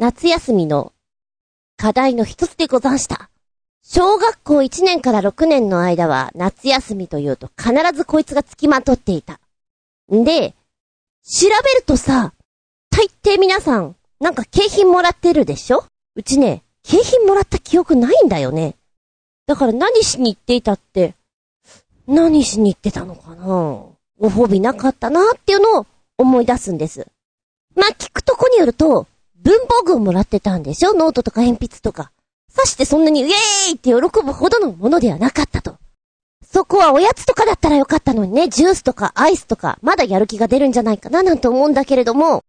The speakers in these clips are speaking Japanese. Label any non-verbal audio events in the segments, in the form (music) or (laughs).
夏休みの課題の一つでござんした。小学校1年から6年の間は夏休みというと必ずこいつが付きまとっていた。んで、調べるとさ、大抵皆さん、なんか景品もらってるでしょ？うちね、景品もらった記憶ないんだよね。だから何しに行っていたって、何しに行ってたのかな？ご褒美なかったなっていうのを思い出すんです。まあ、聞くとこによると、文房具をもらってたんでしょ？ノートとか鉛筆とか。さしてそんなにウェーイって喜ぶほどのものではなかったと。そこはおやつとかだったらよかったのにね、ジュースとかアイスとか、まだやる気が出るんじゃないかななんて思うんだけれども、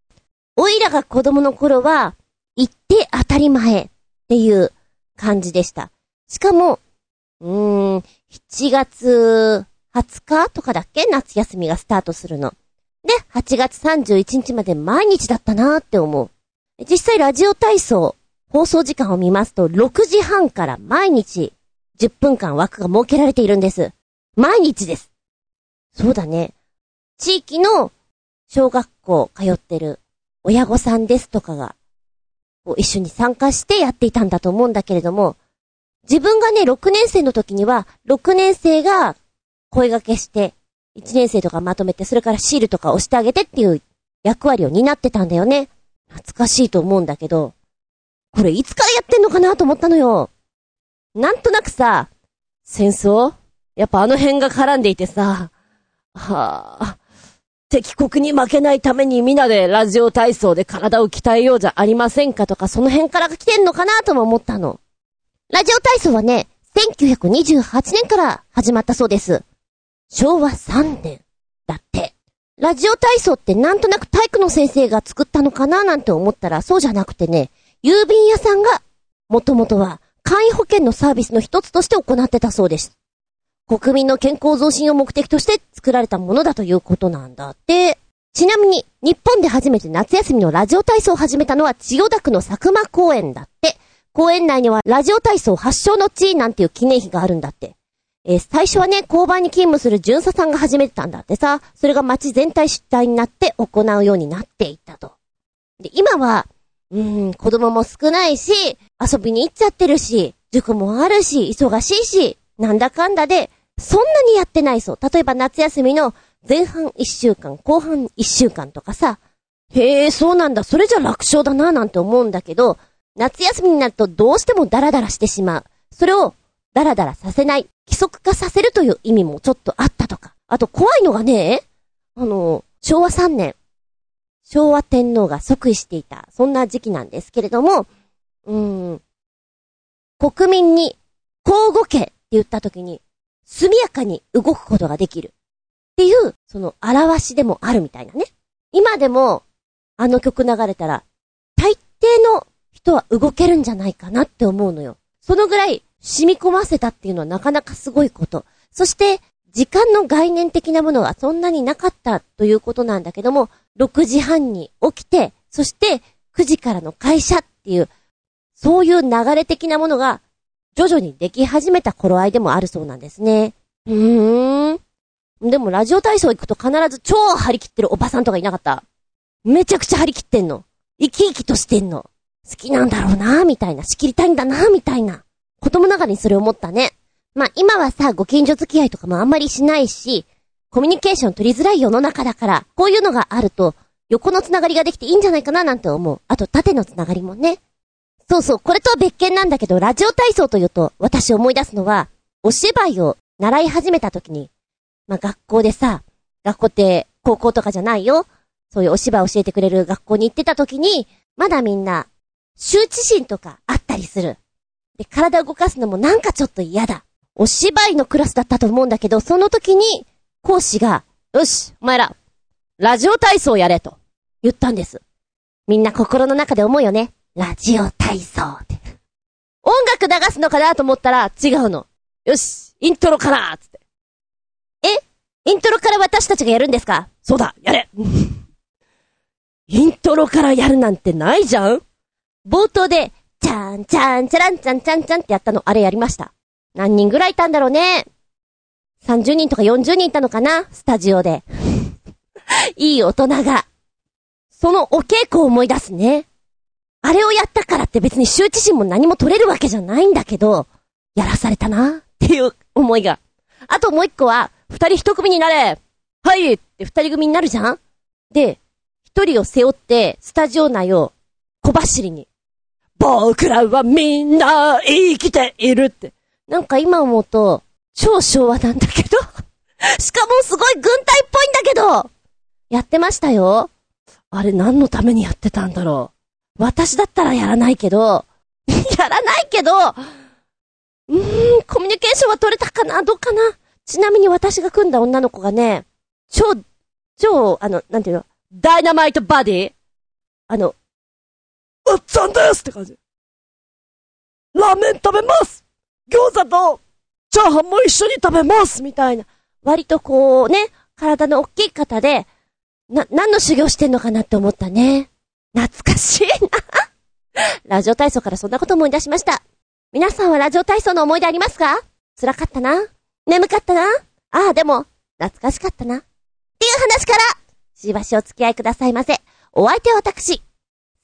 おいらが子供の頃は、行って当たり前っていう感じでした。しかも、うーん、7月20日とかだっけ？夏休みがスタートするの。で、8月31日まで毎日だったなーって思う。実際ラジオ体操、放送時間を見ますと、6時半から毎日10分間枠が設けられているんです。毎日です。そうだね。地域の小学校通ってる親御さんですとかが、一緒に参加してやっていたんだと思うんだけれども、自分がね、6年生の時には、6年生が声掛けして、1年生とかまとめて、それからシールとか押してあげてっていう役割を担ってたんだよね。懐かしいと思うんだけど、これいつからやってんのかなと思ったのよ。なんとなくさ、戦争やっぱあの辺が絡んでいてさ、はあ、敵国に負けないためにみんなでラジオ体操で体を鍛えようじゃありませんかとか、その辺から来てんのかなとも思ったの。ラジオ体操はね、1928年から始まったそうです。昭和3年。だって。ラジオ体操ってなんとなく体育の先生が作ったのかななんて思ったらそうじゃなくてね、郵便屋さんが、もともとは簡易保険のサービスの一つとして行ってたそうです。国民の健康増進を目的として作られたものだということなんだって。ちなみに、日本で初めて夏休みのラジオ体操を始めたのは千代田区の佐久間公園だって。公園内にはラジオ体操発祥の地なんていう記念碑があるんだって。えー最初はね、交番に勤務する巡査さんが始めてたんだってさ、それが街全体主体になって行うようになっていったと。で、今は、うん、子供も少ないし、遊びに行っちゃってるし、塾もあるし、忙しいし、なんだかんだで、そんなにやってないそう。例えば夏休みの前半1週間、後半1週間とかさ、へえ、そうなんだ、それじゃ楽勝だな、なんて思うんだけど、夏休みになるとどうしてもダラダラしてしまう。それをダラダラさせない、規則化させるという意味もちょっとあったとか。あと怖いのがね、あの、昭和3年、昭和天皇が即位していた、そんな時期なんですけれども、うーん、国民に、交互家って言った時に、速やかに動くことができる。っていう、その表しでもあるみたいなね。今でも、あの曲流れたら、大抵の人は動けるんじゃないかなって思うのよ。そのぐらい染み込ませたっていうのはなかなかすごいこと。そして、時間の概念的なものはそんなになかったということなんだけども、6時半に起きて、そして9時からの会社っていう、そういう流れ的なものが徐々にでき始めた頃合いでもあるそうなんですね。うーん。でもラジオ体操行くと必ず超張り切ってるおばさんとかいなかった。めちゃくちゃ張り切ってんの。生き生きとしてんの。好きなんだろうなみたいな。仕切りたいんだなみたいな。子供ながらにそれを思ったね。まあ今はさ、ご近所付き合いとかもあんまりしないし、コミュニケーション取りづらい世の中だから、こういうのがあると、横のつながりができていいんじゃないかななんて思う。あと縦のつながりもね。そうそう、これとは別件なんだけど、ラジオ体操というと、私思い出すのは、お芝居を習い始めた時に、まあ学校でさ、学校って高校とかじゃないよ。そういうお芝居を教えてくれる学校に行ってた時に、まだみんな、羞恥心とかあったりする。で、体を動かすのもなんかちょっと嫌だ。お芝居のクラスだったと思うんだけど、その時に、講師が、よし、お前ら、ラジオ体操やれと、言ったんです。みんな心の中で思うよね。ラジオ体操って。音楽流すのかなと思ったら違うの。よし、イントロからつって。え？イントロから私たちがやるんですか？そうだ、やれ (laughs) イントロからやるなんてないじゃん冒頭で、ちゃんちゃんちゃらんちゃんちゃんちゃんってやったの、あれやりました。何人ぐらいいたんだろうね。30人とか40人いたのかな？スタジオで。(laughs) いい大人が。そのお稽古を思い出すね。あれをやったからって別に羞恥心も何も取れるわけじゃないんだけど、やらされたなっていう思いが。あともう一個は、二人一組になれはいって二人組になるじゃんで、一人を背負って、スタジオ内を小走りに。僕らはみんな生きているって。なんか今思うと、超昭和なんだけど。(laughs) しかもすごい軍隊っぽいんだけどやってましたよ。あれ何のためにやってたんだろう。私だったらやらないけど、(laughs) やらないけど、うーん、コミュニケーションは取れたかなどうかなちなみに私が組んだ女の子がね、超、超、あの、なんていうの、ダイナマイトバディ？あの、っちゃんですって感じ。ラーメン食べます餃子とチャーハンも一緒に食べますみたいな。割とこうね、体の大きい方で、な、何の修行してんのかなって思ったね。懐かしいな。ラジオ体操からそんなこと思い出しました。皆さんはラジオ体操の思い出ありますか？辛かったな眠かったなああ、でも、懐かしかったな。っていう話から、しばしお付き合いくださいませ。お相手は私。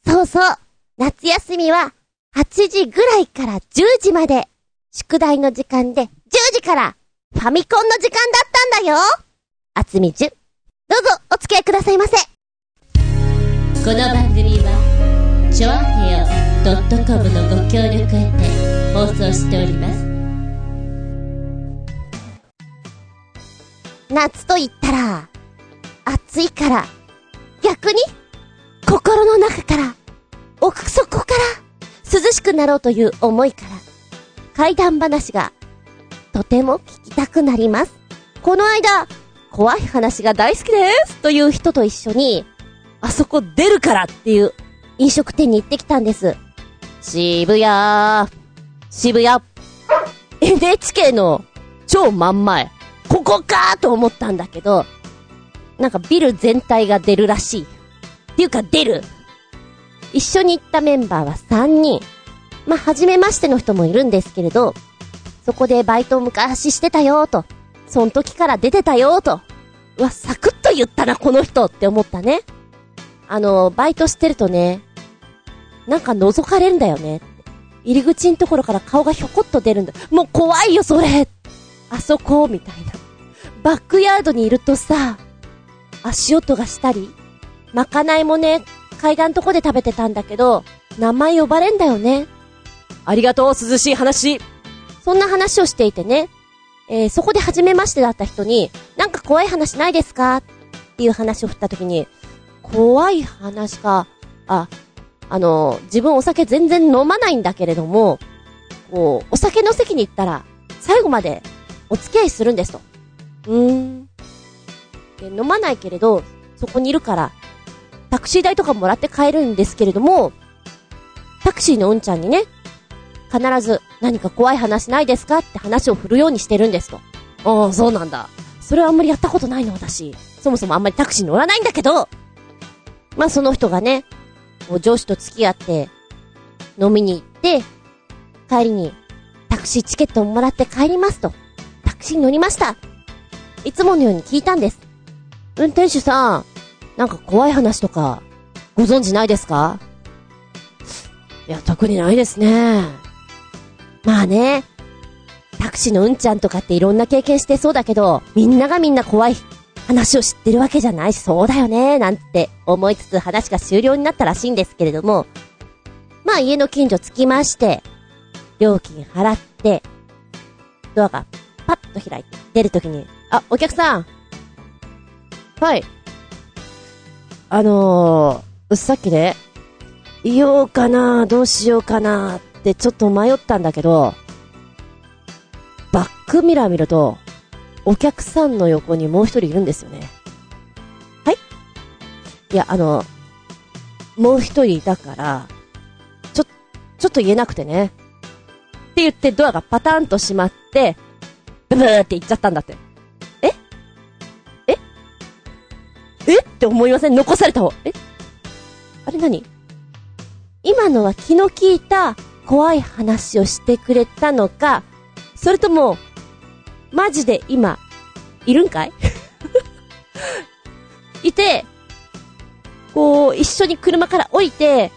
そうそう。夏休みは、8時ぐらいから10時まで、宿題の時間で10時から、ファミコンの時間だったんだよ。あつみじゅ。どうぞ、お付き合いくださいませ。この番組はちょあへよ .com のご協力へて放送しております夏と言ったら、暑いから、逆に、心の中から、奥底から、涼しくなろうという思いから、怪談話が、とても聞きたくなります。この間、怖い話が大好きですという人と一緒に、あそこ出るからっていう飲食店に行ってきたんです。渋谷、渋谷、NHK の超真ん前。ここかと思ったんだけど、なんかビル全体が出るらしい。っていうか出る一緒に行ったメンバーは3人。まあ、初めましての人もいるんですけれど、そこでバイト昔してたよと。その時から出てたよと。うわ、サクッと言ったな、この人って思ったね。あの、バイトしてるとね、なんか覗かれるんだよね。入り口のところから顔がひょこっと出るんだ。もう怖いよ、それあそこ、みたいな。バックヤードにいるとさ、足音がしたり、まかないもね、階段とこで食べてたんだけど、名前呼ばれんだよね。ありがとう、涼しい話。そんな話をしていてね、えー、そこで初めましてだった人に、なんか怖い話ないですか？っていう話を振った時に、怖い話か、あ、あの、自分お酒全然飲まないんだけれども、こう、お酒の席に行ったら、最後までお付き合いするんですと。うーん。で、飲まないけれど、そこにいるから、タクシー代とかもらって帰るんですけれども、タクシーのうんちゃんにね、必ず何か怖い話ないですかって話を振るようにしてるんですと。ああ、そうなんだ。それはあんまりやったことないの、私。そもそもあんまりタクシー乗らないんだけど、まあその人がね、もう上司と付き合って、飲みに行って、帰りに、タクシーチケットをもらって帰りますと。タクシーに乗りました。いつものように聞いたんです。運転手さん、なんか怖い話とか、ご存知ないですか？いや、特にないですね。まあね、タクシーのうんちゃんとかっていろんな経験してそうだけど、みんながみんな怖い話を知ってるわけじゃないし、そうだよね、なんて思いつつ話が終了になったらしいんですけれども、まあ家の近所着きまして、料金払って、ドアがパッと開いて、出るときに、あ、お客さん。はい。あのー、さっきね、言おうかな、どうしようかなってちょっと迷ったんだけど、バックミラー見ると、お客さんの横にもう一人いるんですよね。はい？いや、あの、もう一人いたから、ちょちょっと言えなくてね。って言ってドアがパタンと閉まって、ブブーって言っちゃったんだって。え？って思いません？残された方？え？あれ何？今のは気の利いた怖い話をしてくれたのか、それとも、マジで今、いるんかい？(laughs) いて、こう、一緒に車から降りて、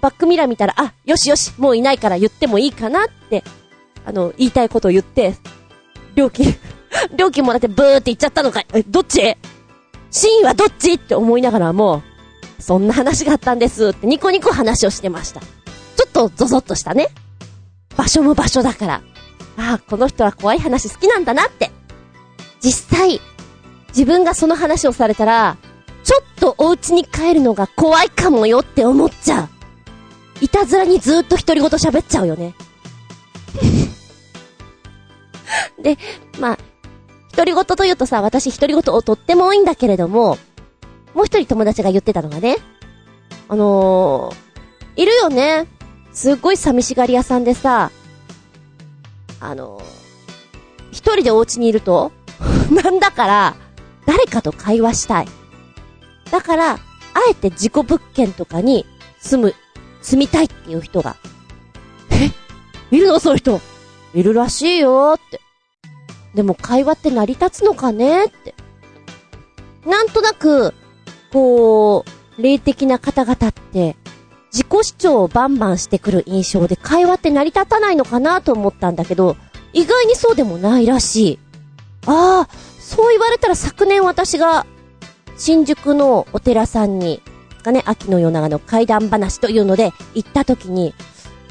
バックミラー見たら、あ、よしよし、もういないから言ってもいいかなって、あの、言いたいことを言って、料金、(laughs) 料金もらってブーって言っちゃったのかい？え、どっち？真意はどっち？って思いながらも、そんな話があったんですってニコニコ話をしてました。ちょっとゾゾッとしたね。場所も場所だから。ああ、この人は怖い話好きなんだなって。実際、自分がその話をされたら、ちょっとお家に帰るのが怖いかもよって思っちゃう。いたずらにずーっと独り言喋っちゃうよね。(laughs) で、まあ、独り言というとさ、私独り言をとっても多いんだけれども、もう一人友達が言ってたのがね、あのー、いるよね。すっごい寂しがり屋さんでさ、あのー、一人でお家にいると、(laughs) なんだから、誰かと会話したい。だから、あえて自己物件とかに住む、住みたいっていう人が。え？いるの？そういう人。いるらしいよって。でも会話って成り立つのかねって。なんとなく、こう、霊的な方々って、自己主張をバンバンしてくる印象で会話って成り立たないのかなと思ったんだけど、意外にそうでもないらしい。ああ、そう言われたら昨年私が新宿のお寺さんに、がね、秋の夜長の怪談話というので行った時に、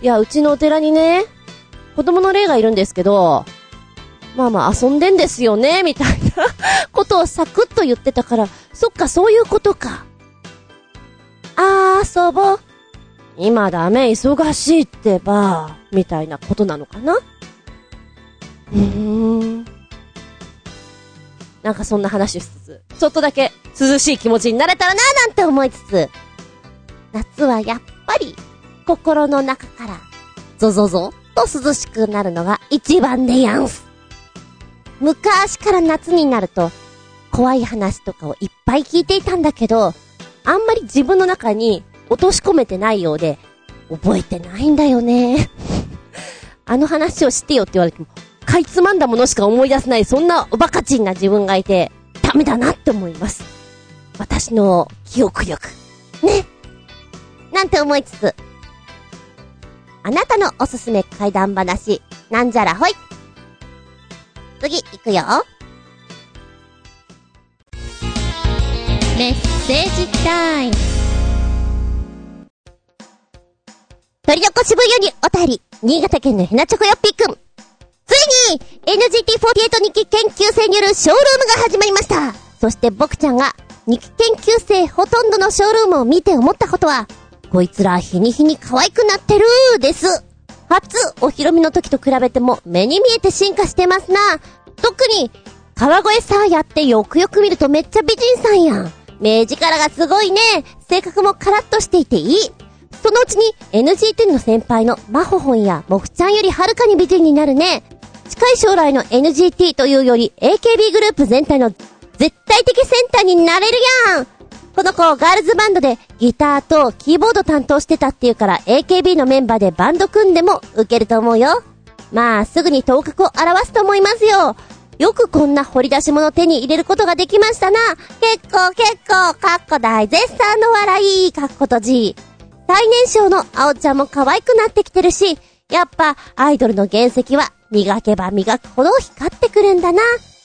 いや、うちのお寺にね、子供の霊がいるんですけど、まあまあ遊んでんですよね、(laughs) みたいなことをサクッと言ってたから、そっか、そういうことか。あー、遊ぼう。今ダメ、忙しいってば、みたいなことなのかなうーん。なんかそんな話しつつ、ちょっとだけ涼しい気持ちになれたらなーなんて思いつつ、夏はやっぱり心の中からゾゾゾと涼しくなるのが一番でやんす。昔から夏になると怖い話とかをいっぱい聞いていたんだけど、あんまり自分の中に落とし込めてないようで、覚えてないんだよね。(laughs) あの話をしてよって言われても、かいつまんだものしか思い出せない、そんなおバカチンな自分がいて、ダメだなって思います。私の記憶力。ね。なんて思いつつ、あなたのおすすめ怪談話、なんじゃらほい。次、行くよ。メッセージタイム鳥のこ渋谷にお便り、新潟県のヘナチョコヨッピーくん。ついに、NGT48 日記研究生によるショールームが始まりました。そして僕ちゃんが、日記研究生ほとんどのショールームを見て思ったことは、こいつら日に日に可愛くなってるーです。初お披露目の時と比べても目に見えて進化してますな。特に、川越サーヤってよくよく見るとめっちゃ美人さんやん。目力がすごいね。性格もカラッとしていていい。そのうちに NGT の先輩のマホホンやモフちゃんよりはるかに美人になるね。近い将来の NGT というより AKB グループ全体の絶対的センターになれるやんこの子、ガールズバンドでギターとキーボード担当してたっていうから AKB のメンバーでバンド組んでも受けると思うよ。まあ、すぐに頭角を表すと思いますよ。よくこんな掘り出し物手に入れることができましたな。結構結構、かっこ大絶賛の笑い、かっことじ。最年少の青ちゃんも可愛くなってきてるし、やっぱアイドルの原石は磨けば磨くほど光ってくるんだな。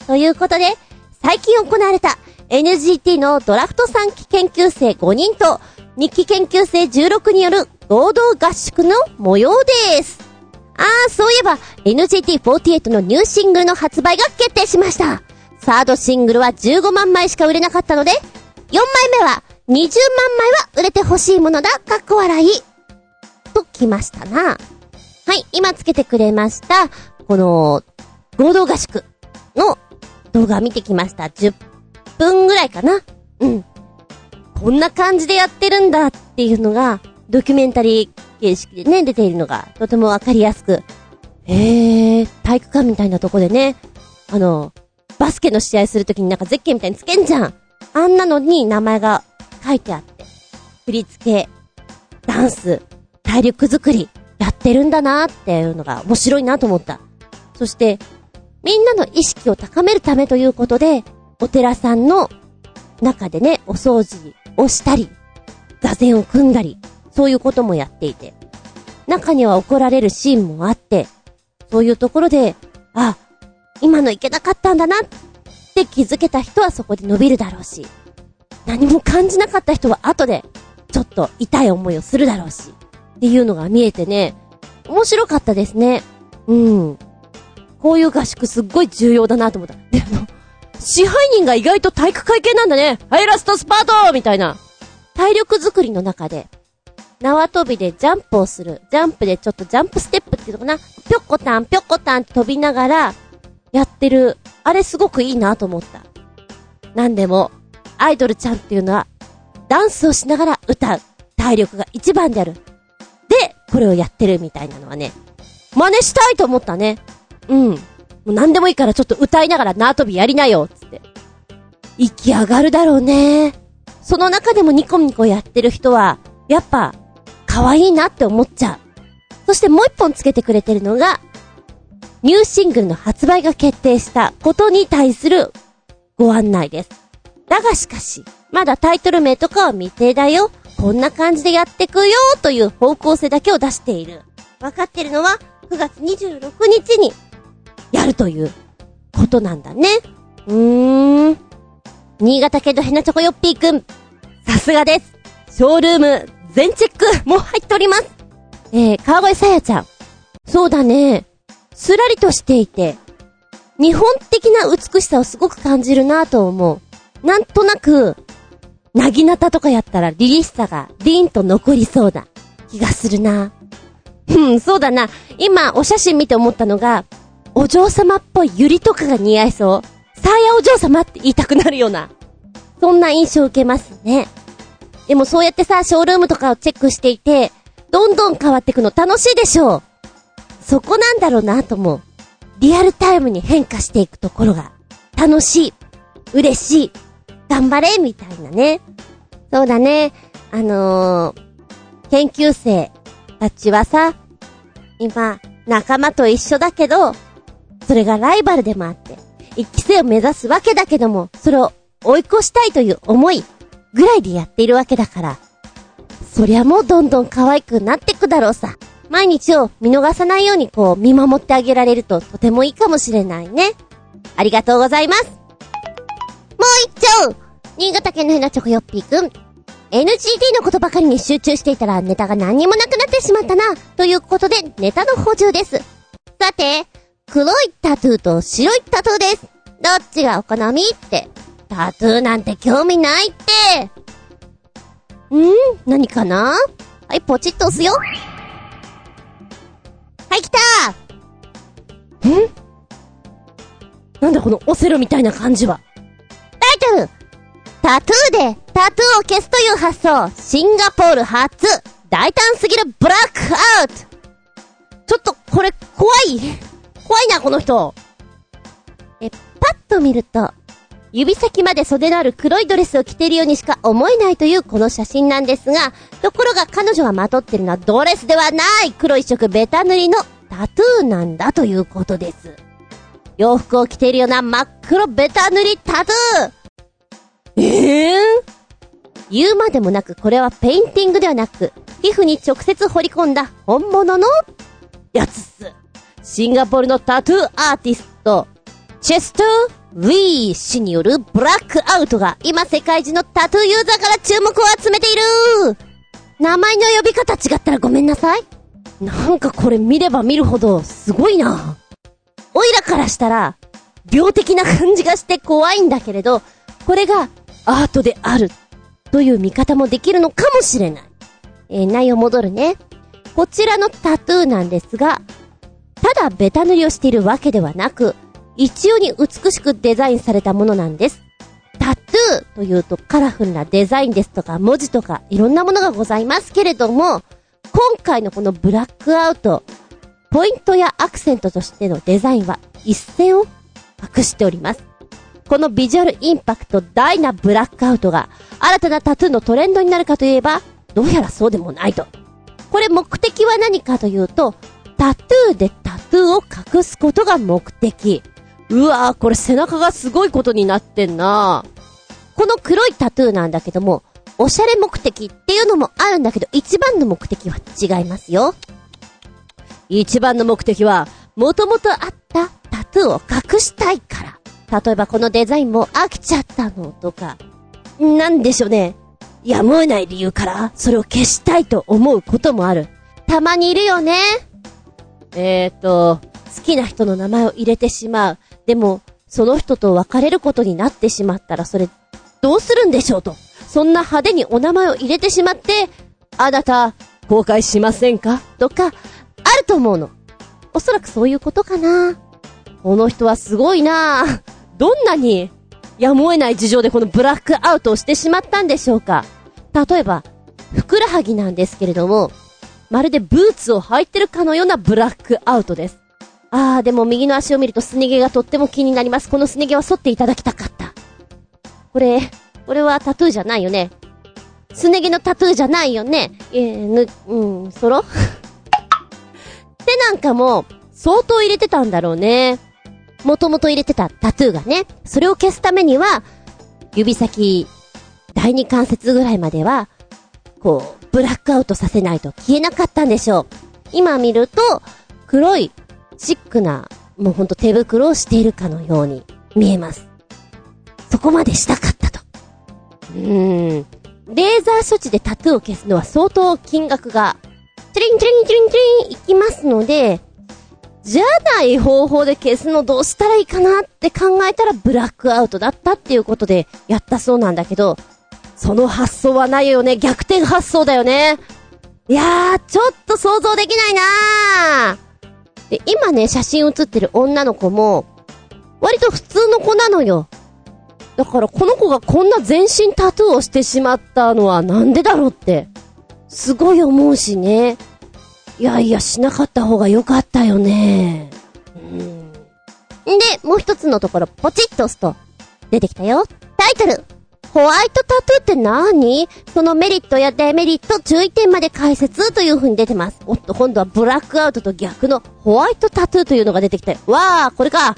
ということで、最近行われた NGT のドラフト3期研究生5人と日記研究生16による合同合宿の模様です。あー、そういえば NGT48 のニューシングルの発売が決定しました。サードシングルは15万枚しか売れなかったので、4枚目は20万枚は売れてほしいものだ、かっこ笑い。ときましたな。はい、今つけてくれました、この、合同合宿の動画見てきました。10分ぐらいかな。うん。こんな感じでやってるんだっていうのが、ドキュメンタリー形式でね、出ているのがとてもわかりやすく。へー、体育館みたいなとこでね、あの、バスケの試合するときになんかゼッケンみたいにつけんじゃん。あんなのに名前が書いてあって。振り付け、ダンス、体力作り、やってるんだなーっていうのが面白いなと思った。そして、みんなの意識を高めるためということで、お寺さんの中でね、お掃除をしたり、座禅を組んだり、そういうこともやっていて。中には怒られるシーンもあって、そういうところで、あ、今のいけなかったんだなって気づけた人はそこで伸びるだろうし、何も感じなかった人は後で、ちょっと痛い思いをするだろうし、っていうのが見えてね、面白かったですね。うん。こういう合宿すっごい重要だなと思った。でも、支配人が意外と体育会系なんだね。はい、ラストスパートみたいな。体力作りの中で、縄跳びでジャンプをする。ジャンプでちょっとジャンプステップっていうのかな。ぴょっこたん、ぴょっこたん飛びながら、やってる。あれすごくいいなと思った。なんでも、アイドルちゃんっていうのは、ダンスをしながら歌う。体力が一番である。で、これをやってるみたいなのはね、真似したいと思ったね。うん。もう何でもいいからちょっと歌いながら縄跳びやりなよ、つって。息上がるだろうね。その中でもニコニコやってる人は、やっぱ、可愛いなって思っちゃう。そしてもう一本つけてくれてるのが、ニューシングルの発売が決定したことに対するご案内です。だがしかし、まだタイトル名とかは未定だよ。こんな感じでやってくよという方向性だけを出している。わかってるのは9月26日にやるということなんだね。うーん。新潟県のヘナチョコヨッピーくん。さすがです。ショールーム全チェックもう入っております。えー、川越さやちゃん。そうだね。すらりとしていて、日本的な美しさをすごく感じるなぁと思う。なんとなく、なぎなたとかやったら凛々しさがリーンと残りそうな気がするな。うん、そうだな。今、お写真見て思ったのが、お嬢様っぽいユリとかが似合いそう。サーヤお嬢様って言いたくなるような。そんな印象を受けますね。でもそうやってさ、ショールームとかをチェックしていて、どんどん変わってくの楽しいでしょう。そこなんだろうなと思う。リアルタイムに変化していくところが、楽しい、嬉しい、頑張れみたいなね。そうだね。あのー、研究生たちはさ、今、仲間と一緒だけど、それがライバルでもあって、一期生を目指すわけだけども、それを追い越したいという思いぐらいでやっているわけだから、そりゃもうどんどん可愛くなってくだろうさ。毎日を見逃さないようにこう見守ってあげられるととてもいいかもしれないね。ありがとうございます。もう一丁新潟県のヘナチョコヨッピーくん。NGT のことばかりに集中していたらネタが何にもなくなってしまったな。ということでネタの補充です。さて、黒いタトゥーと白いタトゥーです。どっちがお好みって。タトゥーなんて興味ないって。ん？何かな？はい、ポチッと押すよ。はい、来たんなんだこのオセロみたいな感じは。タイトルタトゥーでタトゥーを消すという発想。シンガポール初。大胆すぎるブラックアウト。ちょっと、これ、怖い怖いな、この人。え、パッと見ると、指先まで袖のある黒いドレスを着ているようにしか思えないというこの写真なんですが、ところが彼女がまとってるのはドレスではない黒一色ベタ塗りのタトゥーなんだということです。洋服を着ているような真っ黒ベタ塗りタトゥーええー、言うまでもなくこれはペインティングではなく、皮膚に直接彫り込んだ本物のやつっす。シンガポールのタトゥーアーティスト、チェストウィー氏によるブラックアウトが今世界中のタトゥーユーザーから注目を集めている名前の呼び方違ったらごめんなさい。なんかこれ見れば見るほどすごいな。おいらからしたら、病的な感じがして怖いんだけれど、これがアートであるという見方もできるのかもしれない。えー、内容戻るね。こちらのタトゥーなんですが、ただベタ塗りをしているわけではなく、一様に美しくデザインされたものなんです。タトゥーというとカラフルなデザインですとか文字とかいろんなものがございますけれども、今回のこのブラックアウト、ポイントやアクセントとしてのデザインは一線を隠しております。このビジュアルインパクト大なブラックアウトが新たなタトゥーのトレンドになるかといえば、どうやらそうでもないと。これ目的は何かというと、タトゥーでタトゥーを隠すことが目的。うわぁ、これ背中がすごいことになってんなこの黒いタトゥーなんだけども、おしゃれ目的っていうのもあるんだけど、一番の目的は違いますよ。一番の目的は、もともとあったタトゥーを隠したいから。例えばこのデザインも飽きちゃったのとか、なんでしょうね。やむを得ない理由から、それを消したいと思うこともある。たまにいるよね。えーと、好きな人の名前を入れてしまう。でも、その人と別れることになってしまったら、それ、どうするんでしょうと。そんな派手にお名前を入れてしまって、あなた、後悔しませんか？とか、あると思うの。おそらくそういうことかな。この人はすごいなどんなに、やむを得ない事情でこのブラックアウトをしてしまったんでしょうか。例えば、ふくらはぎなんですけれども、まるでブーツを履いてるかのようなブラックアウトです。あー、でも右の足を見るとすね毛がとっても気になります。このすね毛は剃っていただきたかった。これ、これはタトゥーじゃないよね。すね毛のタトゥーじゃないよね。えー、ぬ、うん、そろ (laughs) 手なんかも、相当入れてたんだろうね。もともと入れてたタトゥーがね。それを消すためには、指先、第二関節ぐらいまでは、こう、ブラックアウトさせないと消えなかったんでしょう。今見ると、黒い、シックな、もうほんと手袋をしているかのように見えます。そこまでしたかったと。うーん。レーザー処置でタトゥーを消すのは相当金額が、チリンチリンチリンチリンいきますので、じゃない方法で消すのどうしたらいいかなって考えたらブラックアウトだったっていうことでやったそうなんだけど、その発想はないよね。逆転発想だよね。いやー、ちょっと想像できないなー。で、今ね、写真写ってる女の子も、割と普通の子なのよ。だからこの子がこんな全身タトゥーをしてしまったのはなんでだろうって、すごい思うしね。いやいや、しなかった方が良かったよね。うん。で、もう一つのところ、ポチッと押すと、出てきたよ。タイトルホワイトタトゥーって何？そのメリットやデメリット、注意点まで解説という風に出てます。おっと、今度はブラックアウトと逆のホワイトタトゥーというのが出てきて、わー、これか。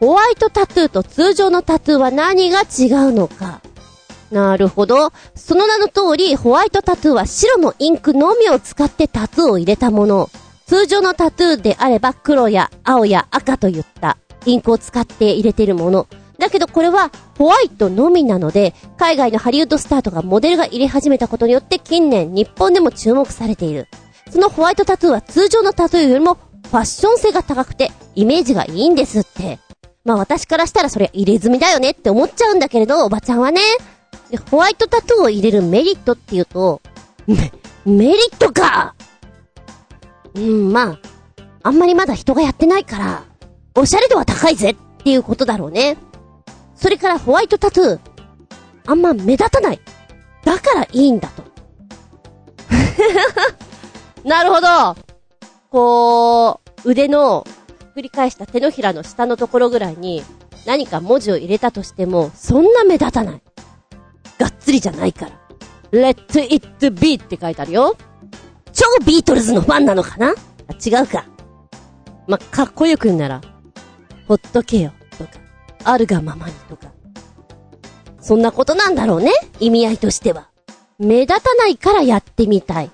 ホワイトタトゥーと通常のタトゥーは何が違うのか。なるほど。その名の通り、ホワイトタトゥーは白のインクのみを使ってタトゥーを入れたもの。通常のタトゥーであれば黒や青や赤といったインクを使って入れているもの。だけどこれはホワイトのみなので、海外のハリウッドスターとかモデルが入れ始めたことによって近年日本でも注目されている。そのホワイトタトゥーは通常のタトゥーよりもファッション性が高くてイメージがいいんですって。まあ私からしたらそれ入れ墨だよねって思っちゃうんだけれど、おばちゃんはね。で、ホワイトタトゥーを入れるメリットっていうと、め、メリットかうん、まあ、あんまりまだ人がやってないから、おしゃれ度は高いぜっていうことだろうね。それからホワイトタトゥー、あんま目立たない。だからいいんだと。(laughs) なるほどこう、腕の、繰り返した手のひらの下のところぐらいに、何か文字を入れたとしても、そんな目立たない。がっつりじゃないから。Let it be って書いてあるよ。超ビートルズのファンなのかな？あ、違うか。ま、かっこよく言うなら、ほっとけよ、あるがままにとか。そんなことなんだろうね、意味合いとしては。目立たないからやってみたい。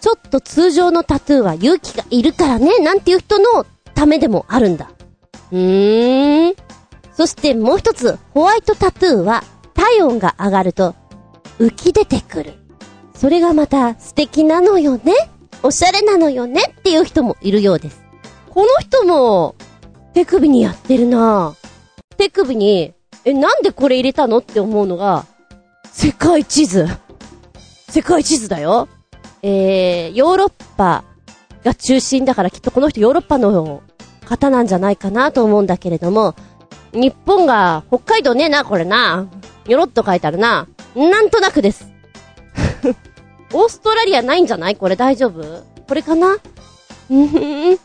ちょっと通常のタトゥーは勇気がいるからね、なんていう人のためでもあるんだ。うーん。そしてもう一つ、ホワイトタトゥーは体温が上がると浮き出てくる。それがまた素敵なのよねおしゃれなのよねっていう人もいるようです。この人も手首にやってるなぁ手首に、え、なんでこれ入れたのって思うのが、世界地図。世界地図だよ。えー、ヨーロッパが中心だからきっとこの人ヨーロッパの方なんじゃないかなと思うんだけれども、日本が北海道ねえな、これな。よろっと書いてあるな。なんとなくです。オーストラリアないんじゃないこれ大丈夫これかなうんふん。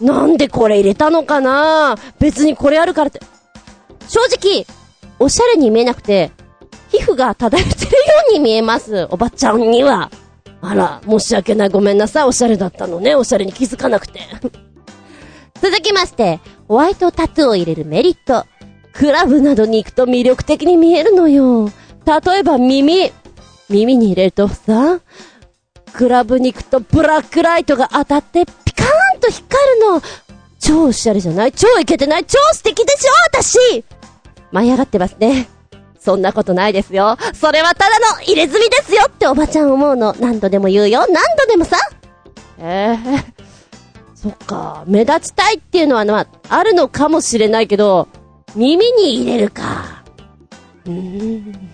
なんでこれ入れたのかな別にこれあるからって。正直、おしゃれに見えなくて、皮膚が漂ってるように見えます。おばちゃんには。あら、申し訳ない。ごめんなさい。おしゃれだったのね。おしゃれに気づかなくて。(laughs) 続きまして、ホワイトタトゥーを入れるメリット。クラブなどに行くと魅力的に見えるのよ。例えば耳。耳に入れるとさ、クラブに行くとブラックライトが当たってピカーンと光るの。超おしゃれじゃない？超イケてない？超素敵でしょ？私舞い上がってますね。そんなことないですよ。それはただの入れ墨ですよっておばちゃん思うの。何度でも言うよ。何度でもさ。ええそっか。目立ちたいっていうのは、まあ、あるのかもしれないけど、耳に入れるか。うーん。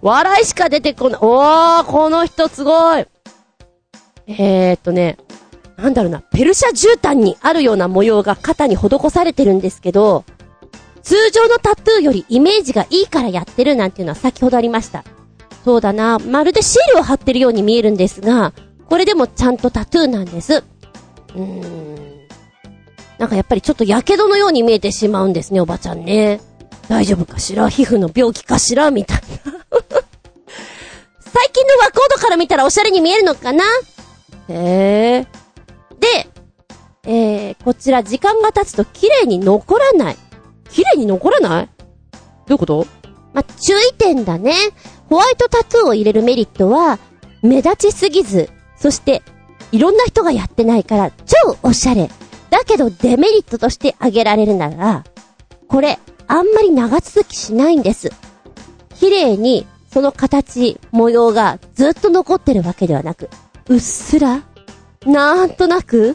笑いしか出てこない。おー、この人すごい。えーっとね、なんだろうな、ペルシャ絨毯にあるような模様が肩に施されてるんですけど、通常のタトゥーよりイメージがいいからやってるなんていうのは先ほどありました。そうだな、まるでシールを貼ってるように見えるんですが、これでもちゃんとタトゥーなんです。うーん。なんかやっぱりちょっと火傷のように見えてしまうんですね、おばちゃんね。大丈夫かしら？皮膚の病気かしら？みたいな。(laughs) 最近の和コードから見たらおしゃれに見えるのかな？へえ。で、えー、こちら時間が経つと綺麗に残らない。綺麗に残らない？どういうこと？ま、注意点だね。ホワイトタトゥーを入れるメリットは、目立ちすぎず、そして、いろんな人がやってないから、超おしゃれ。だけどデメリットとして挙げられるなら、これ、あんまり長続きしないんです。綺麗に、その形、模様がずっと残ってるわけではなく、うっすら、なんとなく、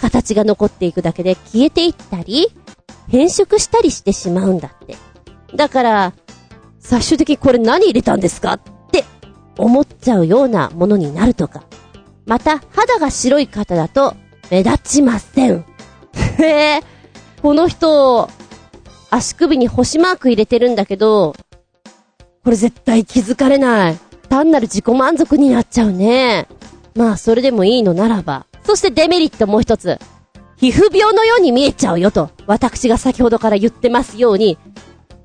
形が残っていくだけで消えていったり、変色したりしてしまうんだって。だから、最終的にこれ何入れたんですかって思っちゃうようなものになるとか。また、肌が白い方だと目立ちません。へえ、この人、足首に星マーク入れてるんだけど、これ絶対気づかれない。単なる自己満足になっちゃうね。まあ、それでもいいのならば。そしてデメリットもう一つ。皮膚病のように見えちゃうよと、私が先ほどから言ってますように、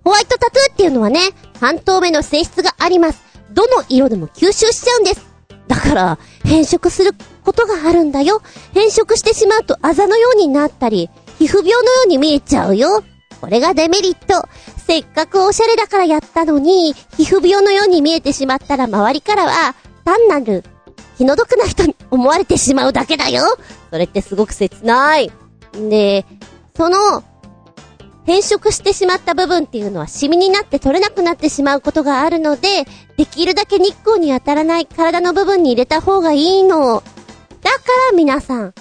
ホワイトタトゥーっていうのはね、半透明の性質があります。どの色でも吸収しちゃうんです。だから、変色することがあるんだよ。変色してしまうとあざのようになったり、皮膚病のように見えちゃうよ。これがデメリット。せっかくおしゃれだからやったのに、皮膚病のように見えてしまったら周りからは、単なる、気の毒な人に思われてしまうだけだよ。それってすごく切ない。で、その、変色してしまった部分っていうのはシミになって取れなくなってしまうことがあるので、できるだけ日光に当たらない体の部分に入れた方がいいの。だから皆さん、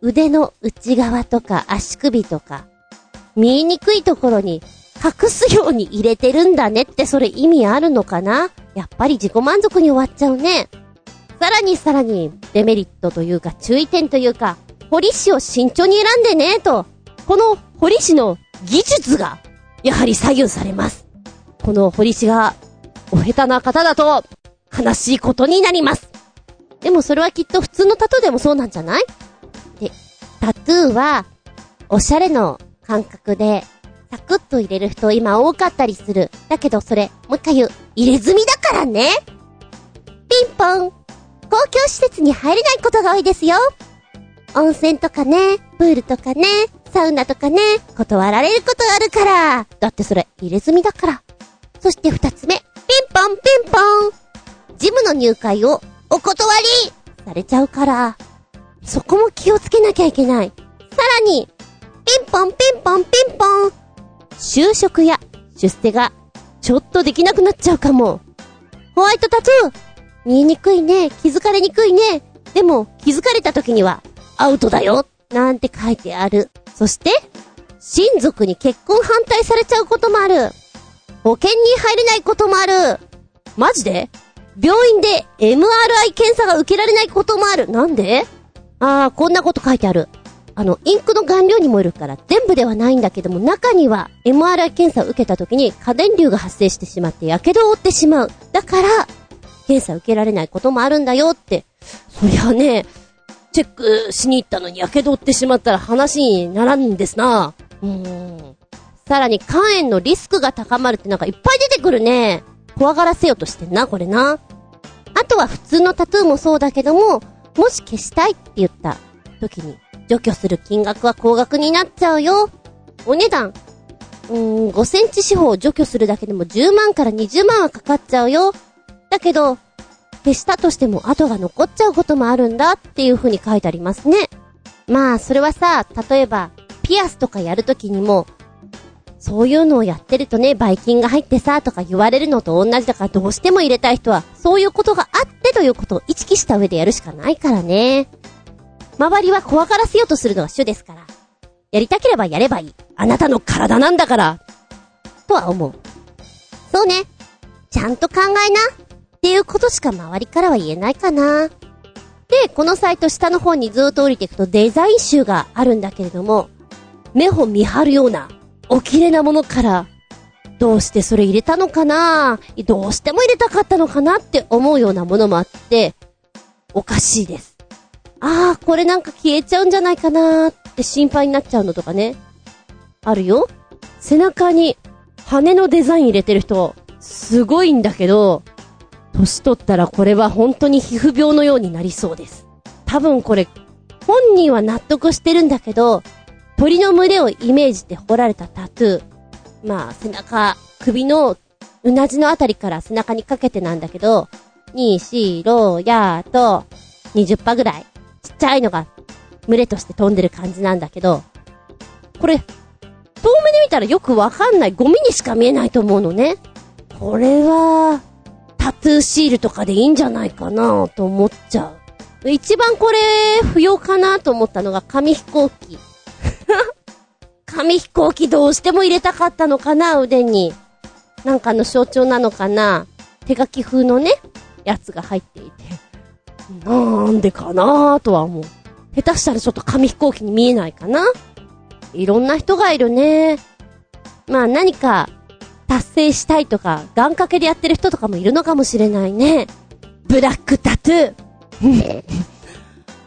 腕の内側とか足首とか、見えにくいところに隠すように入れてるんだねってそれ意味あるのかな？やっぱり自己満足に終わっちゃうね。さらにさらにデメリットというか注意点というか、彫師を慎重に選んでねと。この彫師の技術が、やはり左右されます。この彫師が、お下手な方だと、悲しいことになります。でもそれはきっと普通のタトゥーでもそうなんじゃない？で、タトゥーは、おしゃれの感覚で、サクッと入れる人今多かったりする。だけどそれ、もう一回言う、入れ墨だからねピンポン公共施設に入れないことが多いですよ温泉とかね、プールとかね、サウナとかね、断られることあるから。だってそれ、入れ墨だから。そして二つ目、ピンポンピンポンジムの入会をお断りされちゃうから。そこも気をつけなきゃいけない。さらに、ピンポンピンポンピンポン就職や出世がちょっとできなくなっちゃうかも。ホワイトタトゥー見えにくいね、気づかれにくいね。でも、気づかれた時には、アウトだよなんて書いてある。そして、親族に結婚反対されちゃうこともある。保険に入れないこともある。マジで？病院で MRI 検査が受けられないこともある。なんで？あー、こんなこと書いてある。あの、インクの顔料にもよるから全部ではないんだけども、中には MRI 検査を受けた時に過電流が発生してしまって火傷を負ってしまう。だから、検査受けられないこともあるんだよって。そりゃね、チェックしに行ったのに火傷ってしまったら話にならんですな。うーん。さらに肝炎のリスクが高まるってなんかいっぱい出てくるね。怖がらせようとしてんな、これな。あとは普通のタトゥーもそうだけども、もし消したいって言った時に、除去する金額は高額になっちゃうよ。お値段、うーん、5センチ四方を除去するだけでも10万から20万はかかっちゃうよ。だけど、消したとしても跡が残っちゃうこともあるんだっていう風に書いてありますね。まあ、それはさ、例えば、ピアスとかやるときにも、そういうのをやってるとね、ばい菌が入ってさ、とか言われるのと同じだからどうしても入れたい人は、そういうことがあってということを意識した上でやるしかないからね。周りは怖がらせようとするのが主ですから。やりたければやればいい。あなたの体なんだから。とは思う。そうね。ちゃんと考えな。っていうことしか周りからは言えないかな。で、このサイト下の方にずっと降りていくとデザイン集があるんだけれども、目を見張るような、お綺麗なものから、どうしてそれ入れたのかな？どうしても入れたかったのかなって思うようなものもあって、おかしいです。ああ、これなんか消えちゃうんじゃないかなって心配になっちゃうのとかね。あるよ。背中に羽のデザイン入れてる人、すごいんだけど、年取ったらこれは本当に皮膚病のようになりそうです。多分これ、本人は納得してるんだけど、鳥の群れをイメージして彫られたタトゥー。まあ、背中、首の、うなじのあたりから背中にかけてなんだけど、に、し、ろ、や、と、20羽ぐらい。ちっちゃいのが、群れとして飛んでる感じなんだけど、これ、遠目で見たらよくわかんないゴミにしか見えないと思うのね。これは、タトゥーシールとかでいいんじゃないかなと思っちゃう。一番これ、不要かなと思ったのが紙飛行機。(laughs) 紙飛行機どうしても入れたかったのかな腕に。なんかの象徴なのかな手書き風のね、やつが入っていて。なんでかなとは思う。下手したらちょっと紙飛行機に見えないかないろんな人がいるね。まあ何か達成したいとか、願掛けでやってる人とかもいるのかもしれないね。ブラックタトゥー。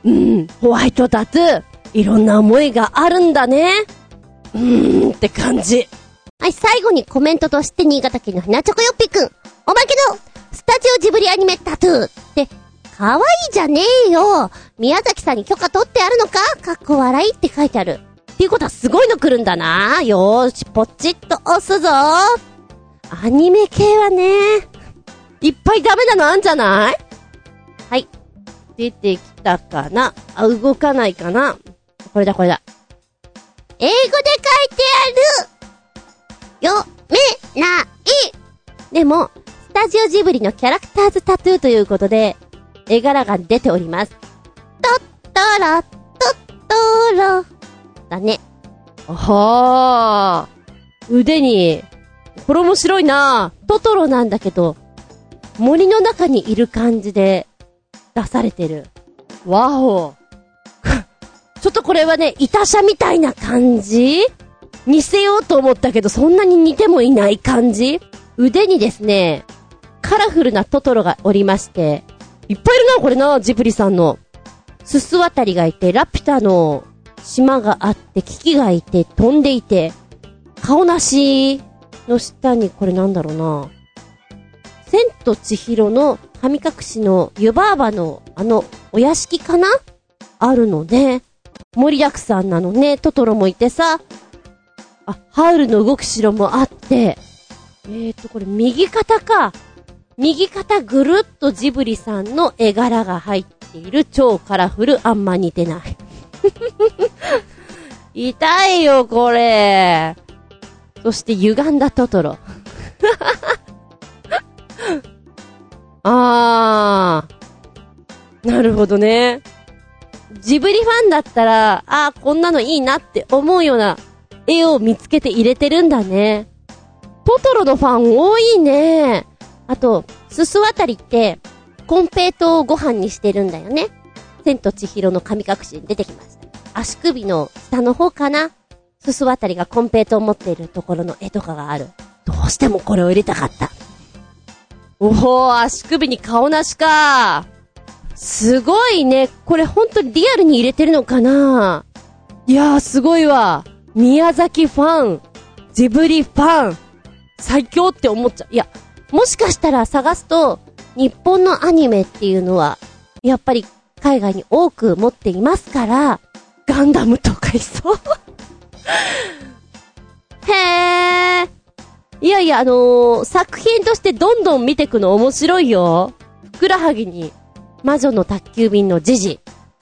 うん、ホワイトタトゥー。いろんな思いがあるんだね。うーんって感じ。はい、最後にコメントとして新潟県のひなちょこよっぴくん。おまけの、スタジオジブリアニメタトゥーって、かわいいじゃねえよ。宮崎さんに許可取ってあるのか？かっこ笑いって書いてある。っていうことはすごいの来るんだな。よーし、ポチッと押すぞ。アニメ系はね、いっぱいダメなのあんじゃない？はい。出てきたかな？あ、動かないかな？これだこれだ。英語で書いてある読めないでも、スタジオジブリのキャラクターズタトゥーということで、絵柄が出ております。トットロ、トットロ。だね。はー。腕に、これ面白いなトトロなんだけど、森の中にいる感じで出されてる。わお。(laughs) ちょっとこれはね、イタシャみたいな感じ？似せようと思ったけど、そんなに似てもいない感じ？腕にですね、カラフルなトトロがおりまして、いっぱいいるな、これな、ジブリさんの。ススワタリがいて、ラピュタの島があって、キキがいて、飛んでいて、顔なしの下に、これなんだろうな。千と千尋の神隠しの湯婆婆のあのお屋敷かな？あるのね。盛りだくさんなのね。トトロもいてさ。あ、ハウルの動く城もあって。えーと、これ右肩か。右肩ぐるっとジブリさんの絵柄が入っている超カラフルあんま似てない。(laughs) 痛いよ、これ。そして歪んだトトロ。(laughs) あー。なるほどね。ジブリファンだったら、あー、こんなのいいなって思うような絵を見つけて入れてるんだね。トトロのファン多いね。あと、すす渡りって、コンペイトをご飯にしてるんだよね。千と千尋の神隠しに出てきました。足首の下の方かな？すす渡りがコンペイトを持っているところの絵とかがある。どうしてもこれを入れたかった。おお、足首に顔なしか。すごいね。これほんとリアルに入れてるのかな？いやー、すごいわ。宮崎ファン、ジブリファン、最強って思っちゃう。いや、もしかしたら探すと、日本のアニメっていうのは、やっぱり海外に多く持っていますから、ガンダムとかいそう。(laughs) へー。いやいや、あのー、作品としてどんどん見てくの面白いよ。ふくらはぎに、魔女の宅急便のジジ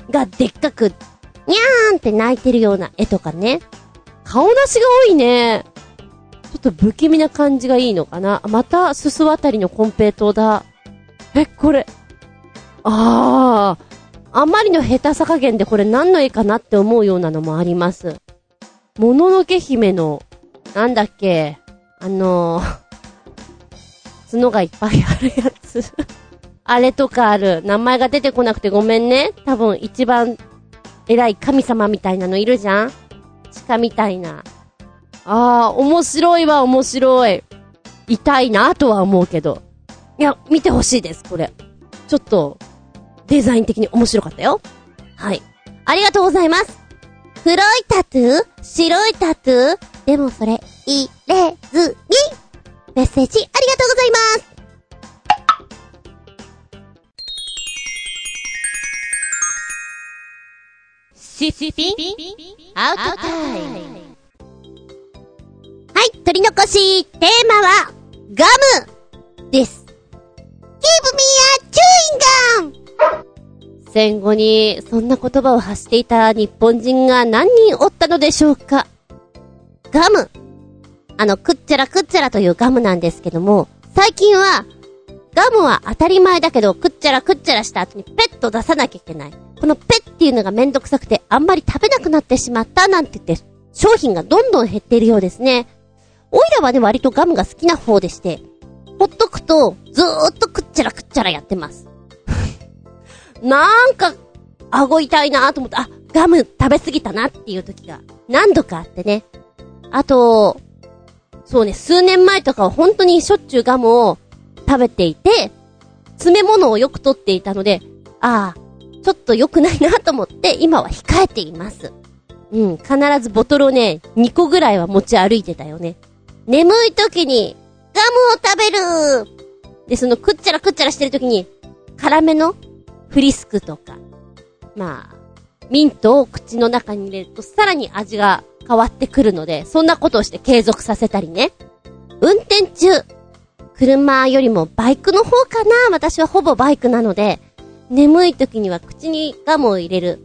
がでっかく、にゃーんって泣いてるような絵とかね。顔なしが多いね。ちょっと不気味な感じがいいのかな。また、すす渡りのコンペイトだ。え、これ。あー。あまりの下手さ加減でこれ何の絵かなって思うようなのもあります。もののけ姫の、なんだっけ、あのー、角がいっぱいあるやつ。あれとかある。名前が出てこなくてごめんね。多分一番偉い神様みたいなのいるじゃん鹿みたいな。あー、面白いわ、面白い。痛いなとは思うけど。いや、見てほしいです、これ。ちょっと、デザイン的に面白かったよ。はい。ありがとうございます。黒いタトゥー？白いタトゥー？でもそれ、入れずにメッセージありがとうございますシシピン？アウトタイムはい、取り残し、テーマは、ガムです。Give me a chewing gum! 戦後に、そんな言葉を発していた日本人が何人おったのでしょうか？ガム。あの、くっちゃらくっちゃらというガムなんですけども、最近は、ガムは当たり前だけど、くっちゃらくっちゃらした後にペット出さなきゃいけない。このペっていうのがめんどくさくて、あんまり食べなくなってしまったなんて言って、商品がどんどん減っているようですね。おいらはね、割とガムが好きな方でして、ほっとくと、ずーっとくっちゃらくっちゃらやってます。なんか、顎痛いなと思って、あ、ガム食べ過ぎたなっていう時が何度かあってね。あと、そうね、数年前とかは本当にしょっちゅうガムを食べていて、詰め物をよく取っていたので、ああ、ちょっと良くないなと思って今は控えています。うん、必ずボトルをね、2個ぐらいは持ち歩いてたよね。眠い時に、ガムを食べるで、そのくっちゃらくっちゃらしてる時に、辛めのフリスクとか、まあ、ミントを口の中に入れるとさらに味が変わってくるので、そんなことをして継続させたりね。運転中、車よりもバイクの方かな私はほぼバイクなので、眠い時には口にガムを入れる。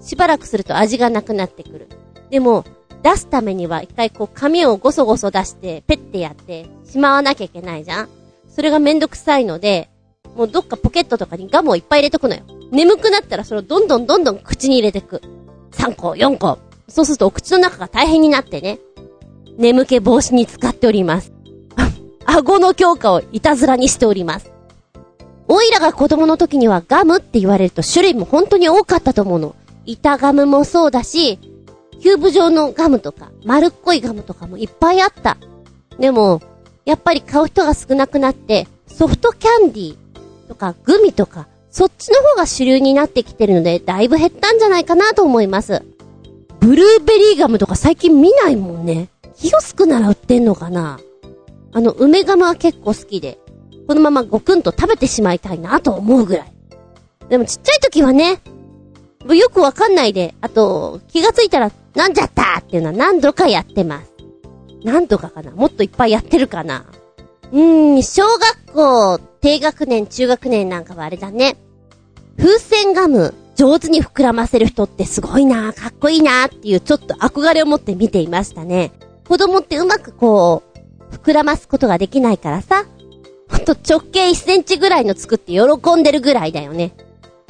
しばらくすると味がなくなってくる。でも、出すためには一回こう紙をゴソゴソ出して、ペッてやって、しまわなきゃいけないじゃんそれがめんどくさいので、もうどっかポケットとかにガムをいっぱい入れとくのよ。眠くなったらそれをどんどんどんどん口に入れてく。3個、4個。そうするとお口の中が大変になってね。眠気防止に使っております。(laughs) 顎の強化をいたずらにしております。おいらが子供の時にはガムって言われると種類も本当に多かったと思うの。板ガムもそうだし、キューブ状のガムとか、丸っこいガムとかもいっぱいあった。でも、やっぱり買う人が少なくなって、ソフトキャンディーとかグミとか、そっちの方が主流になってきてるので、だいぶ減ったんじゃないかなと思います。ブルーベリーガムとか最近見ないもんね。キヨスクなら売ってんのかなあの、梅ガムは結構好きで、このままゴクンと食べてしまいたいなと思うぐらい。でもちっちゃい時はね、よくわかんないで、あと、気がついたら、なんじゃったっていうのは何度かやってます。何度かかなもっといっぱいやってるかなうーん、小学校、低学年、中学年なんかはあれだね。風船ガム、上手に膨らませる人ってすごいなかっこいいなっていうちょっと憧れを持って見ていましたね。子供ってうまくこう、膨らますことができないからさ。ほんと直径1センチぐらいの作って喜んでるぐらいだよね。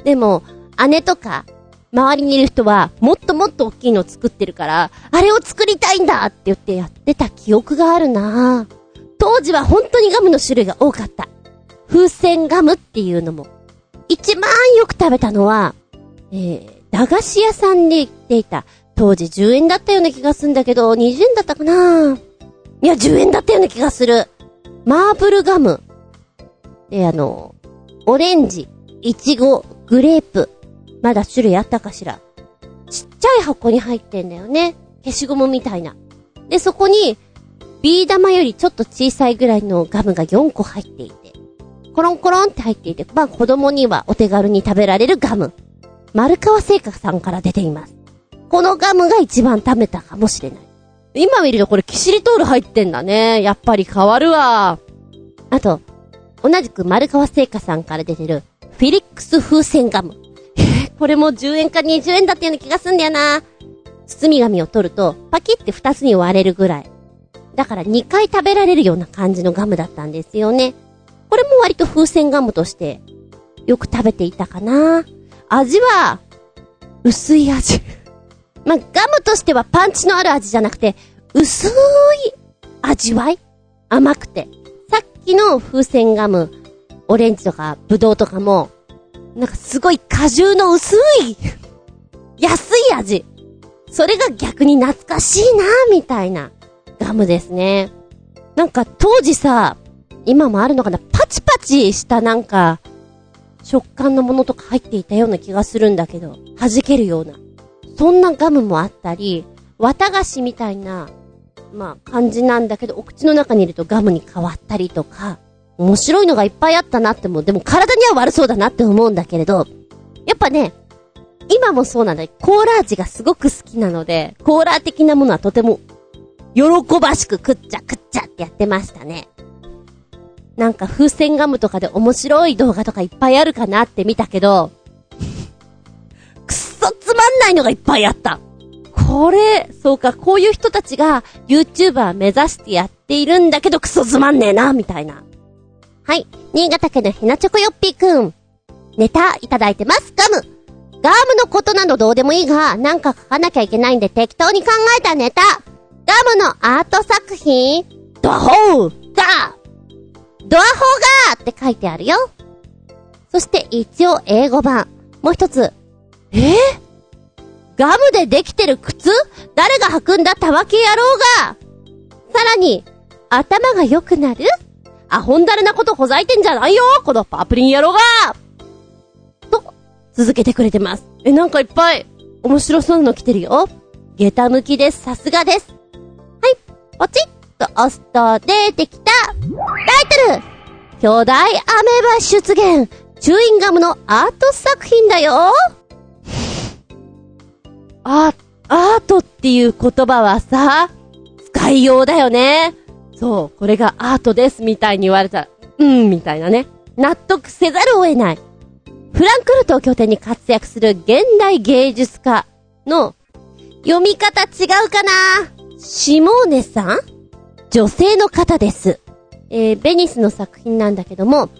でも、姉とか、周りにいる人は、もっともっと大きいの作ってるから、あれを作りたいんだって言ってやってた記憶があるなぁ当時は本当にガムの種類が多かった。風船ガムっていうのも。一番よく食べたのは、えー、駄菓子屋さんで売っていた。当時10円だったような気がするんだけど、20円だったかないや、10円だったような気がする。マーブルガム。で、あの、オレンジ、イチゴ、グレープ。まだ種類あったかしら。ちっちゃい箱に入ってんだよね。消しゴムみたいな。で、そこに、ビー玉よりちょっと小さいぐらいのガムが4個入っていて、コロンコロンって入っていて、まあ子供にはお手軽に食べられるガム。丸川製菓さんから出ています。このガムが一番食べたかもしれない。今見るとこれキシリトール入ってんだね。やっぱり変わるわ。あと、同じく丸川製菓さんから出てる、フィリックス風船ガム。これも10円か20円だったような気がすんだよな。包み紙を取ると、パキって2つに割れるぐらい。だから2回食べられるような感じのガムだったんですよね。これも割と風船ガムとして、よく食べていたかな。味は、薄い味。(laughs) ま、ガムとしてはパンチのある味じゃなくて、薄い味わい？甘くて。さっきの風船ガム、オレンジとかブドウとかも、なんかすごい果汁の薄い (laughs) 安い味。それが逆に懐かしいなみたいなガムですね。なんか当時さ、今もあるのかなパチパチしたなんか、食感のものとか入っていたような気がするんだけど、弾けるような。そんなガムもあったり、綿菓子みたいな、まあ感じなんだけど、お口の中にいるとガムに変わったりとか、面白いのがいっぱいあったなっても、でも体には悪そうだなって思うんだけれど、やっぱね、今もそうなんだコーラ味がすごく好きなので、コーラ的なものはとても、喜ばしく食っちゃ食っちゃってやってましたね。なんか風船ガムとかで面白い動画とかいっぱいあるかなって見たけど、くっそつまんないのがいっぱいあった。これ、そうか、こういう人たちが YouTuber 目指してやっているんだけどクソつまんねえな、みたいな。はい。新潟県のひなチョコよっぴーくん。ネタいただいてます。ガム。ガムのことなどどうでもいいが、なんか書かなきゃいけないんで適当に考えたネタ。ガムのアート作品ドアホーガードアホーガーって書いてあるよ。そして一応英語版。もう一つ。え？ー、ガムでできてる靴？誰が履くんだ？たわけ野郎がさらに、頭が良くなる？アホンダレなことほざいてんじゃないよこのパプリン野郎がと、続けてくれてます。え、なんかいっぱい面白そうなの来てるよ。下駄向きです。さすがです。ポチッと押すと出てきたタイトル巨大アメバ出現チューインガムのアート作品だよあ、アートっていう言葉はさ、使いようだよね。そう、これがアートですみたいに言われたら、うん、みたいなね。納得せざるを得ない。フランクフルトを拠点に活躍する現代芸術家の読み方違うかな？シモーネさん？女性の方です。えー、ベニスの作品なんだけども、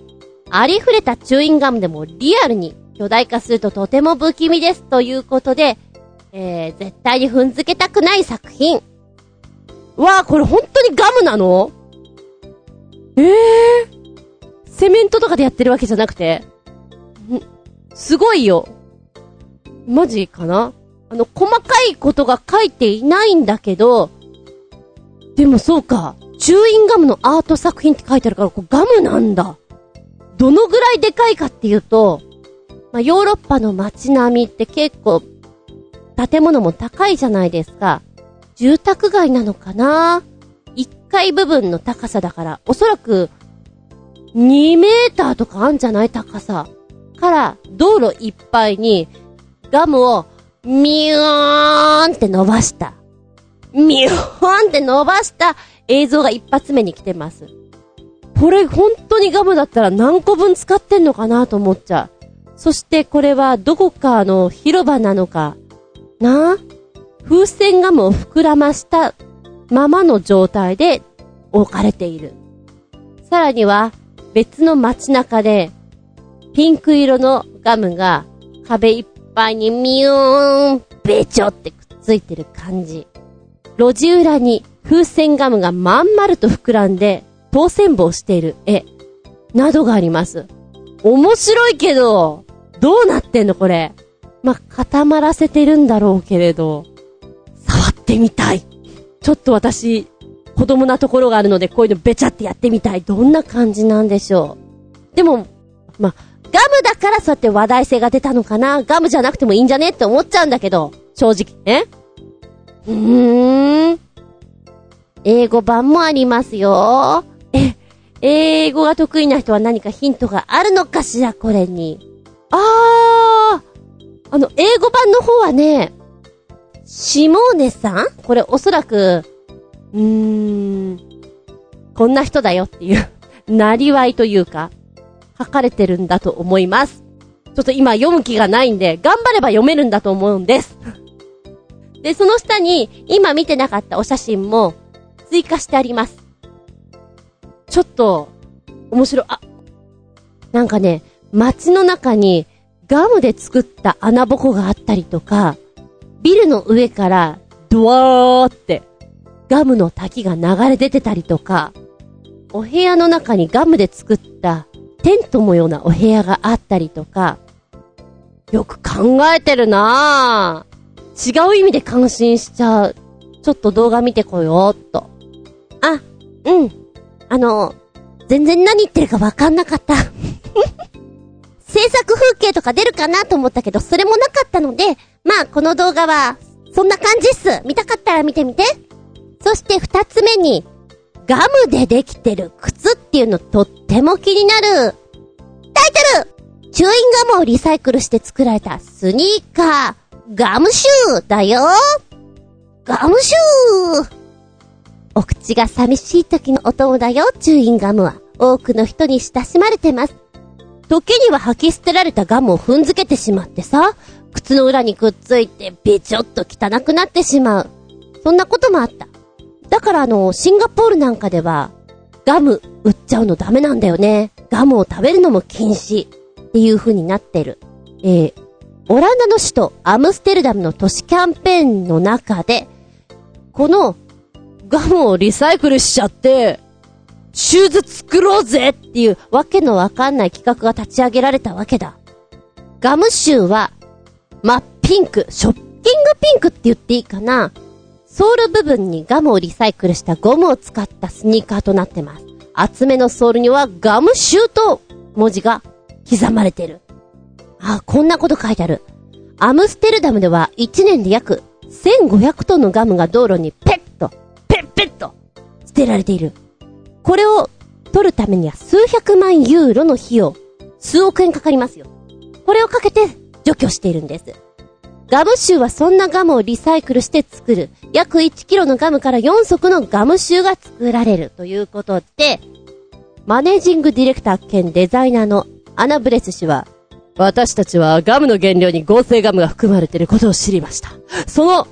ありふれたチューインガムでもリアルに巨大化するととても不気味ですということで、えー、絶対に踏んづけたくない作品。わあ、これ本当にガムなの？ええー、セメントとかでやってるわけじゃなくて、ん、すごいよ。マジかな？あの、細かいことが書いていないんだけど、でもそうか、チューインガムのアート作品って書いてあるから、これガムなんだ。どのぐらいでかいかっていうと、まあ、ヨーロッパの街並みって結構、建物も高いじゃないですか。住宅街なのかな ?1 階部分の高さだから、おそらく、2メーターとかあんじゃない高さ。から、道路いっぱいに、ガムを、ミューンって伸ばした。ミューンって伸ばした映像が一発目に来てます。これ本当にガムだったら何個分使ってんのかなと思っちゃう。そしてこれはどこかの広場なのかな？風船ガムを膨らましたままの状態で置かれている。さらには別の街中でピンク色のガムが壁いっぱいにミューン、べちょってくっついてる感じ。路地裏に風船ガムがまん丸と膨らんで当選棒している絵などがあります。面白いけど、どうなってんのこれ。まあ、固まらせてるんだろうけれど、触ってみたい。ちょっと私、子供なところがあるので、こういうのべちゃってやってみたい。どんな感じなんでしょう。でも、まあ、ガムだからそうやって話題性が出たのかな？ガムじゃなくてもいいんじゃね？って思っちゃうんだけど、正直ね。うーん。英語版もありますよ。え、英語が得意な人は何かヒントがあるのかしら、これに。あー。あの、英語版の方はね、シモーネさん？これおそらく、うーん、こんな人だよっていう、(laughs) なりわいというか、書かれてるんだと思います。ちょっと今読む気がないんで、頑張れば読めるんだと思うんです。で、その下に、今見てなかったお写真も、追加してあります。ちょっと、面白い。あ、なんかね、街の中に、ガムで作った穴ぼこがあったりとか、ビルの上から、ドワーって、ガムの滝が流れ出てたりとか、お部屋の中にガムで作ったテントのようなお部屋があったりとか、よく考えてるなぁ。違う意味で感心しちゃう。ちょっと動画見てこようっと。あ、うん。あの、全然何言ってるかわかんなかった。(laughs) 制作風景とか出るかなと思ったけど、それもなかったので、まあ、この動画は、そんな感じっす。見たかったら見てみて。そして二つ目に、ガムでできてる靴っていうのとっても気になる。タイトルチューインガムをリサイクルして作られたスニーカー、ガムシューだよガムシューお口が寂しい時のお供だよ、チューインガムは。多くの人に親しまれてます。時には吐き捨てられたガムを踏んづけてしまってさ、靴の裏にくっついてべちょっと汚くなってしまう。そんなこともあった。だからあの、シンガポールなんかでは、ガム売っちゃうのダメなんだよね。ガムを食べるのも禁止。っていう風になってる。えー、オランダの首都アムステルダムの都市キャンペーンの中で、このガムをリサイクルしちゃって、シューズ作ろうぜっていうわけのわかんない企画が立ち上げられたわけだ。ガムシューは、真っピンク、ショッキングピンクって言っていいかな。ソール部分にガムをリサイクルしたゴムを使ったスニーカーとなってます。厚めのソールにはガムシューと文字が刻まれてる。あ、こんなこと書いてある。アムステルダムでは1年で約1500トンのガムが道路にペッと、ペッペッと捨てられている。これを取るためには数百万ユーロの費用、数億円かかりますよ。これをかけて除去しているんです。ガムシューはそんなガムをリサイクルして作る。約1キロのガムから4足のガムシューが作られるということで、マネージングディレクター兼デザイナーのアナブレス氏は、私たちはガムの原料に合成ガムが含まれていることを知りました。その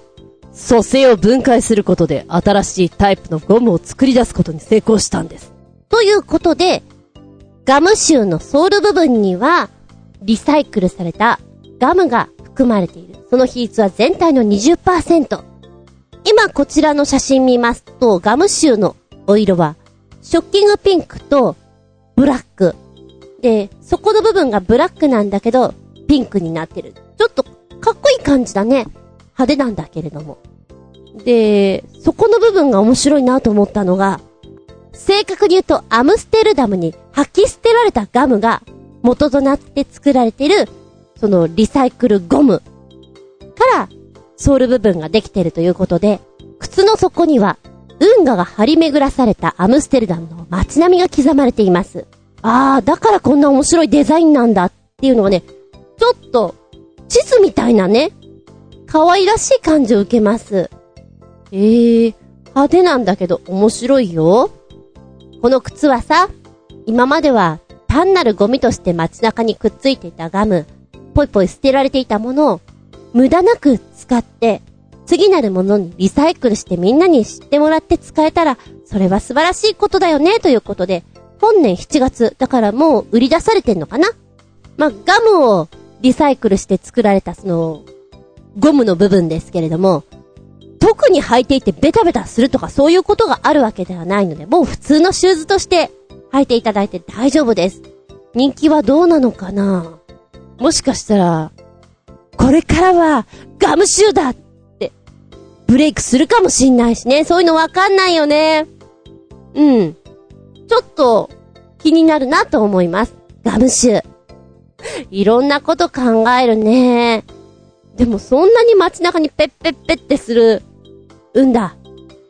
組成を分解することで新しいタイプのゴムを作り出すことに成功したんです。ということで、ガムシューのソール部分には、リサイクルされたガムが含まれている。その比率は全体の20%。今こちらの写真見ますと、ガムシューのお色は、ショッキングピンクとブラック。で、そこの部分がブラックなんだけど、ピンクになってる。ちょっとかっこいい感じだね。派手なんだけれども。で、そこの部分が面白いなと思ったのが、正確に言うとアムステルダムに吐き捨てられたガムが元となって作られている、そのリサイクルゴムからソール部分ができているということで、靴の底には運河が張り巡らされたアムステルダムの街並みが刻まれています。あー、だからこんな面白いデザインなんだっていうのがね、ちょっと地図みたいなね、可愛らしい感じを受けます。えー、派手なんだけど面白いよ。この靴はさ、今までは単なるゴミとして街中にくっついていたガム、ぽいぽい捨てられていたものを無駄なく使って、次なるものにリサイクルしてみんなに知ってもらって使えたら、それは素晴らしいことだよね、ということで、本年7月、だからもう売り出されてんのかな？まあ、ガムをリサイクルして作られたその、ゴムの部分ですけれども、特に履いていてベタベタするとかそういうことがあるわけではないので、もう普通のシューズとして履いていただいて大丈夫です。人気はどうなのかな？もしかしたら、これからはガムシューだって、ブレイクするかもしんないしね。そういうのわかんないよね。うん。ちょっと気になるなと思います。ガムシュ。いろんなこと考えるね。でもそんなに街中にペッペッペッってする、うんだ。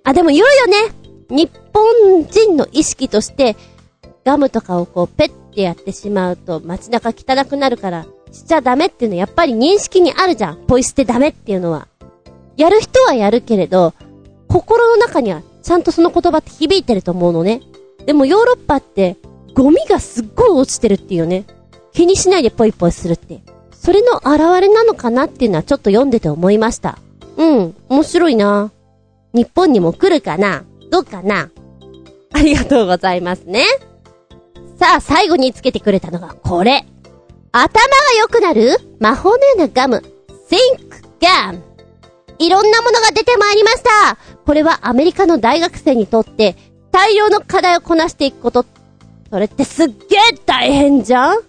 あ、でもいるよね。日本人の意識として、ガムとかをこうペッてやってしまうと街中汚くなるからしちゃダメっていうのはやっぱり認識にあるじゃん。ポイ捨てダメっていうのは。やる人はやるけれど、心の中にはちゃんとその言葉って響いてると思うのね。でもヨーロッパってゴミがすっごい落ちてるっていうね。気にしないでポイポイするって。それの現れなのかなっていうのはちょっと読んでて思いました。うん、面白いな。日本にも来るかな？どうかな？ありがとうございますね。さあ、最後につけてくれたのがこれ。頭が良くなる？魔法のようなガム。Think Gum。いろんなものが出てまいりました。これはアメリカの大学生にとって大量の課題をこなしていくこと。それってすっげえ大変じゃん？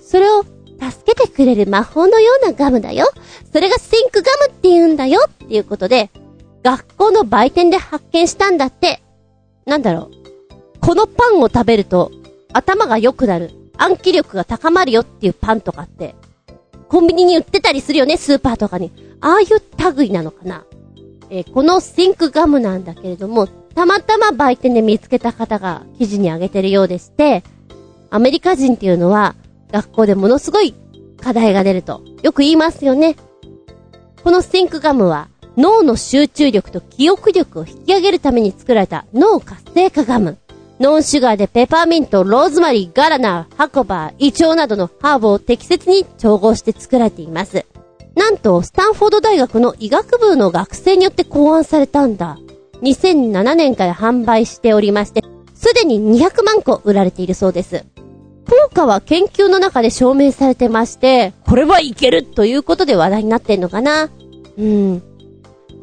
それを助けてくれる魔法のようなガムだよ。それがシンクガムって言うんだよっていうことで、学校の売店で発見したんだって。なんだろう？このパンを食べると頭が良くなる。暗記力が高まるよっていうパンとかって、コンビニに売ってたりするよね、スーパーとかに。ああいう類なのかな。えー、このシンクガムなんだけれども、たまたま売店で見つけた方が記事にあげてるようでして、アメリカ人っていうのは、学校でものすごい課題が出ると、よく言いますよね。このシンクガムは、脳の集中力と記憶力を引き上げるために作られた脳活性化ガム。ノンシュガーでペパーミント、ローズマリー、ガラナー、ハコバー、イチョウなどのハーブを適切に調合して作られています。なんと、スタンフォード大学の医学部の学生によって考案されたんだ。2007年から販売しておりまして、すでに200万個売られているそうです。効果は研究の中で証明されてまして、これはいけるということで話題になってんのかな？うん。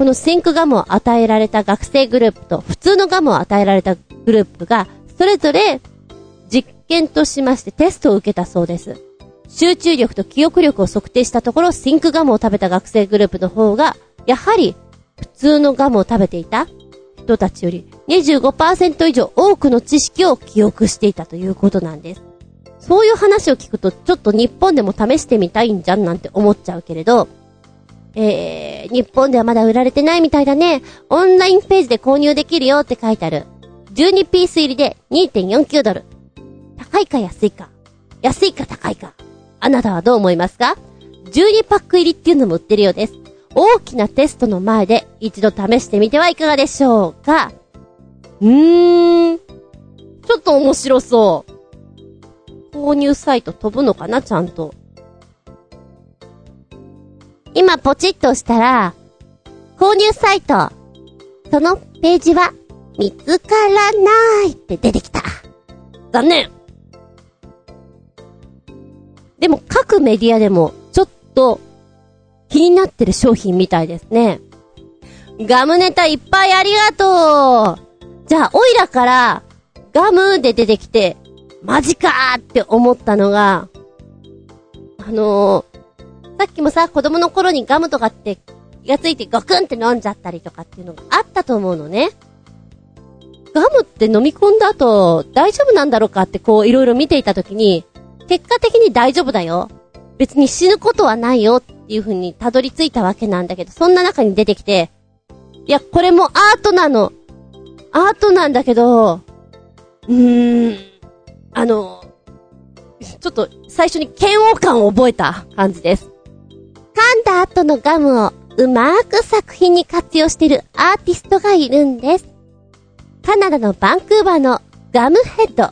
このシンクガムを与えられた学生グループと普通のガムを与えられたグループが、それぞれ実験としましてテストを受けたそうです。集中力と記憶力を測定したところ、シンクガムを食べた学生グループの方が、やはり普通のガムを食べていた人たちより25%以上多くの知識を記憶していたということなんです。そういう話を聞くと、ちょっと日本でも試してみたいんじゃんなんて思っちゃうけれど、えー、日本ではまだ売られてないみたいだね。オンラインページで購入できるよって書いてある。12ピース入りで2.49ドル。高いか安いか。安いか高いか。あなたはどう思いますか ?12 パック入りっていうのも売ってるようです。大きなテストの前で一度試してみてはいかがでしょうか？うーん。ちょっと面白そう。購入サイト飛ぶのかな？ちゃんと。今ポチッとしたら、購入サイト。そのページは見つからないって出てきた。残念でも各メディアでもちょっと気になってる商品みたいですね。ガムネタいっぱいありがとうじゃあ、オイラからガムで出てきて、マジかーって思ったのが、あの、さっきもさ、子供の頃にガムとかって気がついてゴクンって飲んじゃったりとかっていうのがあったと思うのね。ガムって飲み込んだ後、大丈夫なんだろうかってこういろいろ見ていたときに、結果的に大丈夫だよ。別に死ぬことはないよっていう風にたどり着いたわけなんだけど、そんな中に出てきて、いや、これもアートなの。アートなんだけど、うーん、あの、ちょっと最初に嫌悪感を覚えた感じです。噛んだ後のガムをうまーく作品に活用してるアーティストがいるんです。カナダのバンクーバーのガムヘッド、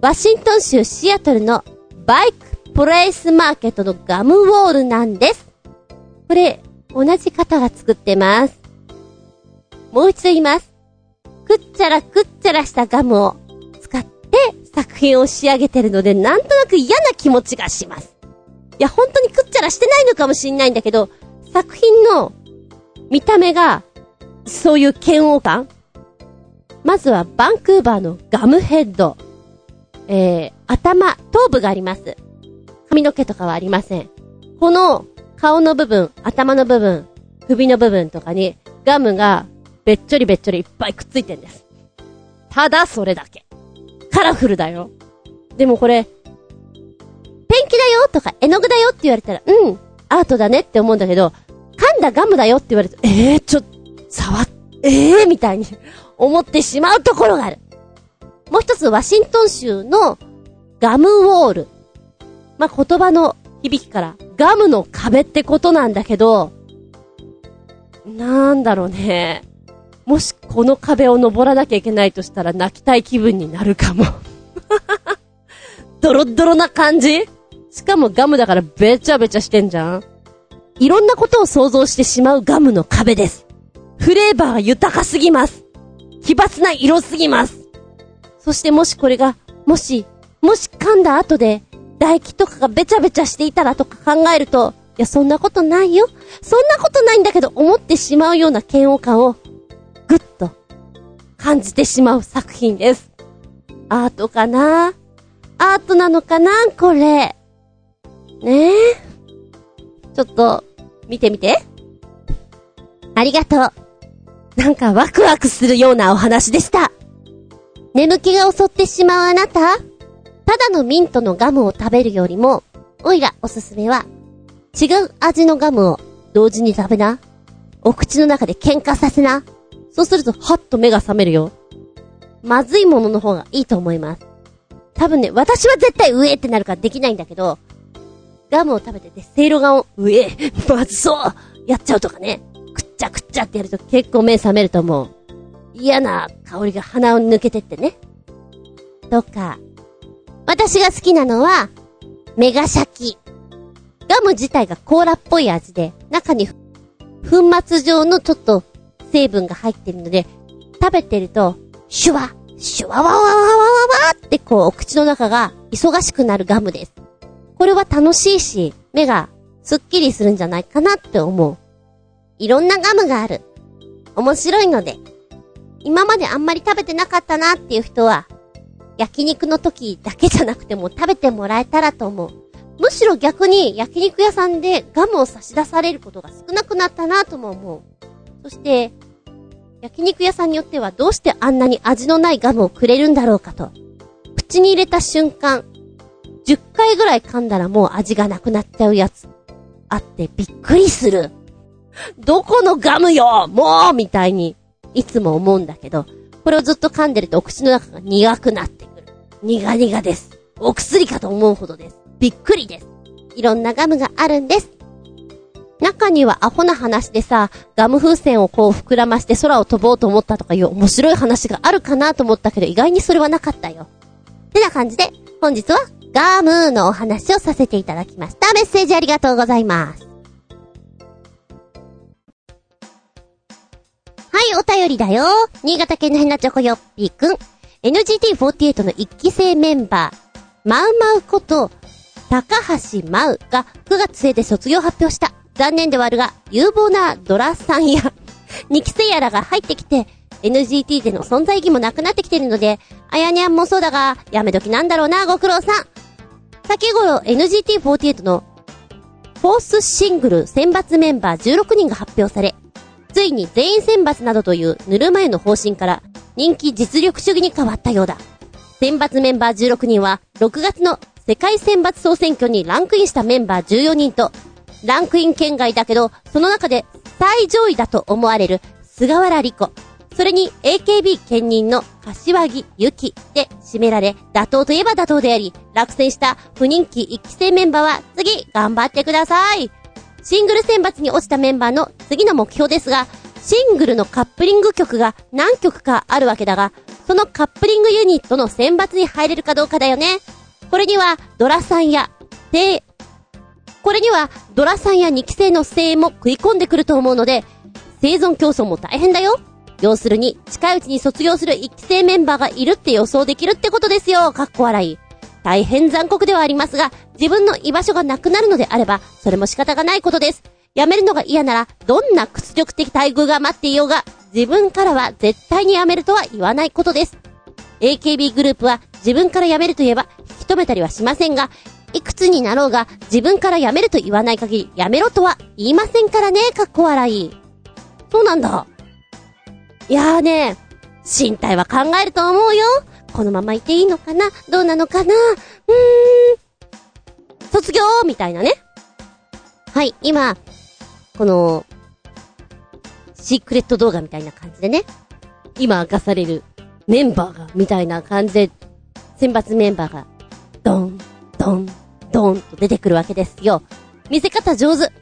ワシントン州シアトルのバイクプレイスマーケットのガムウォールなんです。これ、同じ方が作ってます。もう一度言います。くっちゃらくっちゃらしたガムを使って作品を仕上げてるので、なんとなく嫌な気持ちがします。いや、本当にくっちゃらしてないのかもしんないんだけど、作品の見た目が、そういう嫌悪感まずはバンクーバーのガムヘッド。えー、頭、頭部があります。髪の毛とかはありません。この顔の部分、頭の部分、首の部分とかにガムがべっちょりべっちょりいっぱいくっついてんです。ただそれだけ。カラフルだよ。でもこれ、きだよとか絵の具だよって言われたら、うん、アートだねって思うんだけど、噛んだガムだよって言われると、えー、ちょ、触っ、えー、みたいに (laughs) 思ってしまうところがある。もう一つ、ワシントン州のガムウォール。まあ、言葉の響きから、ガムの壁ってことなんだけど、なんだろうね。もしこの壁を登らなきゃいけないとしたら泣きたい気分になるかも。(laughs) ドロッドロな感じ？しかもガムだからべちゃべちゃしてんじゃんいろんなことを想像してしまうガムの壁です。フレーバーが豊かすぎます。奇抜な色すぎます。そしてもしこれが、もし、もし噛んだ後で、唾液とかがべちゃべちゃしていたらとか考えると、いや、そんなことないよ。そんなことないんだけど、思ってしまうような嫌悪感を、ぐっと、感じてしまう作品です。アートかな？アートなのかな？これ。ねえ。ちょっと、見てみて。ありがとう。なんかワクワクするようなお話でした。眠気が襲ってしまうあなたただのミントのガムを食べるよりも、おいらおすすめは、違う味のガムを同時に食べな。お口の中で喧嘩させな。そうすると、はっと目が覚めるよ。まずいものの方がいいと思います。多分ね、私は絶対上ってなるからできないんだけど、ガムを食べてて、せいろがを、上、まずそうやっちゃうとかね。くっちゃくっちゃってやると結構目覚めると思う。嫌な香りが鼻を抜けてってね。とか、私が好きなのは、メガシャキ。ガム自体がコーラっぽい味で、中に粉末状のちょっと成分が入ってるので、食べてると、シュワ、シュワワワワワワワってこう、お口の中が忙しくなるガムです。これは楽しいし、目がスッキリするんじゃないかなって思う。いろんなガムがある。面白いので、今まであんまり食べてなかったなっていう人は、焼肉の時だけじゃなくても食べてもらえたらと思う。むしろ逆に焼肉屋さんでガムを差し出されることが少なくなったなとも思う。そして、焼肉屋さんによってはどうしてあんなに味のないガムをくれるんだろうかと。口に入れた瞬間、10回ぐらい噛んだらもう味がなくなっちゃうやつ。あってびっくりする。どこのガムよもうみたいに、いつも思うんだけど、これをずっと噛んでるとお口の中が苦くなってくる。苦々です。お薬かと思うほどです。びっくりです。いろんなガムがあるんです。中にはアホな話でさ、ガム風船をこう膨らまして空を飛ぼうと思ったとかいう面白い話があるかなと思ったけど、意外にそれはなかったよ。てな感じで、本日はガムーのお話をさせていただきました。メッセージありがとうございます。はい、お便りだよ。新潟県のヘナチョコヨッピーくん。NGT48 の一期生メンバー、マウマウこと、高橋マウが9月末で卒業発表した。残念ではあるが、有望なドラさんや、(laughs) 2期生やらが入ってきて、NGT での存在意義もなくなってきてるので、あやにゃんもそうだが、やめ時なんだろうな、ご苦労さん。先頃 NGT48 の、フォースシングル選抜メンバー16人が発表され、ついに全員選抜などというぬるま湯の方針から人気実力主義に変わったようだ。選抜メンバー16人は6月の世界選抜総選挙にランクインしたメンバー14人と、ランクイン圏外だけど、その中で最上位だと思われる菅原莉子、それに AKB 兼任の柏木由紀で締められ、妥当といえば妥当であり、落選した不人気1期生メンバーは次頑張ってください。シングル選抜に落ちたメンバーの次の目標ですが、シングルのカップリング曲が何曲かあるわけだが、そのカップリングユニットの選抜に入れるかどうかだよね。これには、ドラさんや、て、これには、ドラさんや2期生の声援も食い込んでくると思うので、生存競争も大変だよ。要するに、近いうちに卒業する1期生メンバーがいるって予想できるってことですよ。かっこ笑い。大変残酷ではありますが、自分の居場所がなくなるのであれば、それも仕方がないことです。辞めるのが嫌なら、どんな屈辱的待遇が待っていようが、自分からは絶対に辞めるとは言わないことです。AKB グループは自分から辞めると言えば、引き止めたりはしませんが、いくつになろうが、自分から辞めると言わない限り、辞めろとは言いませんからね、かっこ笑い。そうなんだ。いやーね、身体は考えると思うよ。このままいていいのかな？どうなのかな？うーん。卒業？みたいなね。はい、今、この、シークレット動画みたいな感じでね、今明かされるメンバーが、みたいな感じで、選抜メンバーが、ドン、ドン、ドンと出てくるわけですよ。見せ方上手。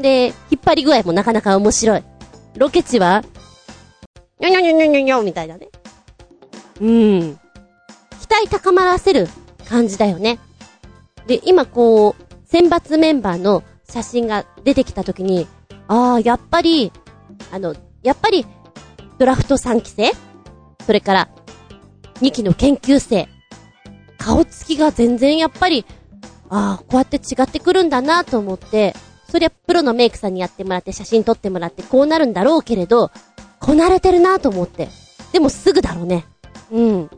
で、引っ張り具合もなかなか面白い。ロケ地は、にょにょにょにょにょにょみたいなね。うん。期待高まらせる感じだよね。で、今こう、選抜メンバーの写真が出てきたときに、ああ、やっぱり、あの、やっぱり、ドラフト3期生？それから、2期の研究生？顔つきが全然やっぱり、ああ、こうやって違ってくるんだなと思って、そりゃプロのメイクさんにやってもらって写真撮ってもらってこうなるんだろうけれど、こなれてるなと思って。でもすぐだろうね。うん。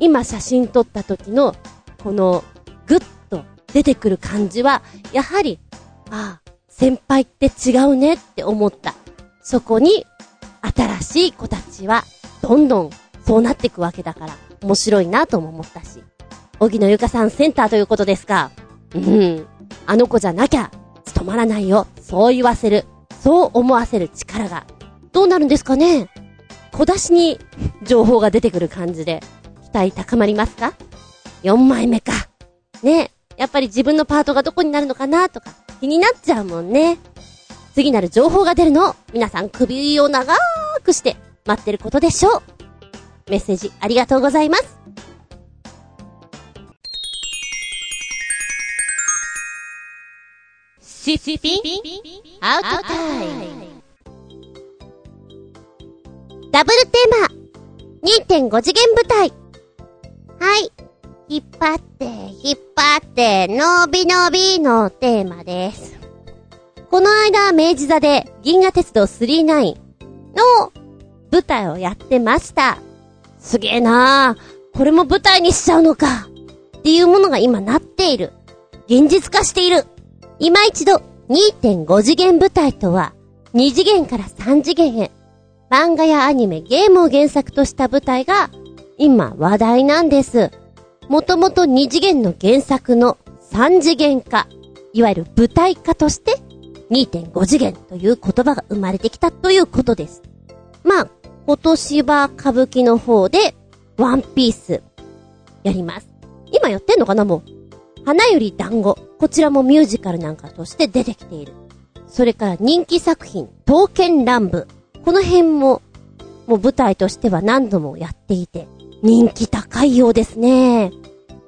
今写真撮った時の、この、ぐっと出てくる感じは、やはり、ああ、先輩って違うねって思った。そこに、新しい子たちは、どんどん、そうなっていくわけだから、面白いなとも思ったし。荻野ゆかさんセンターということですか。うん。あの子じゃなきゃ、務まらないよ。そう言わせる。そう思わせる力が。どうなるんですかね？小出しに情報が出てくる感じで、期待高まりますか ?4 枚目か。ねやっぱり自分のパートがどこになるのかなとか、気になっちゃうもんね。次なる情報が出るのを、皆さん首を長くして待ってることでしょう。メッセージありがとうございます。シッピンアウトタイムダブルテーマ !2.5 次元舞台はい。引っ張って、引っ張って、のびのびのテーマです。この間、明治座で銀河鉄道39の舞台をやってました。すげえなーこれも舞台にしちゃうのか。っていうものが今なっている。現実化している。今一度、2.5次元舞台とは、2次元から3次元へ、漫画やアニメ、ゲームを原作とした舞台が、今話題なんです。もともと2次元の原作の3次元化、いわゆる舞台化として、2.5次元という言葉が生まれてきたということです。まあ、今年は歌舞伎の方で、ワンピース、やります。今やってんのかなもう。花より団子。こちらもミュージカルなんかとして出てきている。それから人気作品、刀剣乱舞。この辺も、もう舞台としては何度もやっていて、人気高いようですね。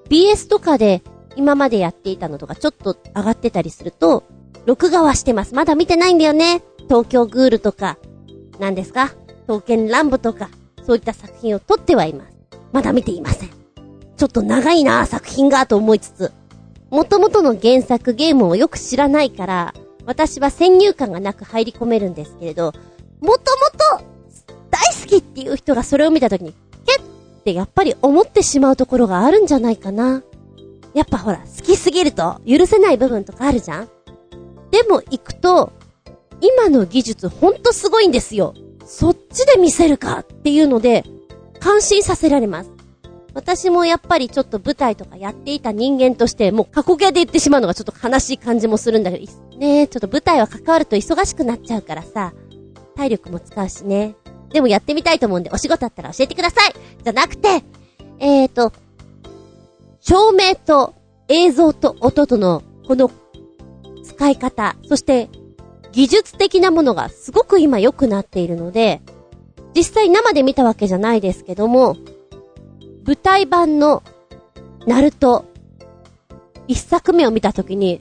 BS とかで今までやっていたのとかちょっと上がってたりすると、録画はしてます。まだ見てないんだよね。東京グールとか、何ですか？刀剣乱舞とか、そういった作品を撮ってはいます。まだ見ていません。ちょっと長いな作品がと思いつつ、元々の原作ゲームをよく知らないから、私は先入観がなく入り込めるんですけれど、もともと大好きっていう人がそれを見たときに、けってやっぱり思ってしまうところがあるんじゃないかな。やっぱほら、好きすぎると許せない部分とかあるじゃんでも行くと、今の技術ほんとすごいんですよ。そっちで見せるかっていうので、感心させられます。私もやっぱりちょっと舞台とかやっていた人間として、もう過去形で言ってしまうのがちょっと悲しい感じもするんだけど、ねえ、ちょっと舞台は関わると忙しくなっちゃうからさ、体力も使うしね。でもやってみたいと思うんで、お仕事あったら教えてくださいじゃなくて、えーと、照明と映像と音との、この、使い方、そして、技術的なものがすごく今良くなっているので、実際生で見たわけじゃないですけども、舞台版の、ナルト、一作目を見たときに、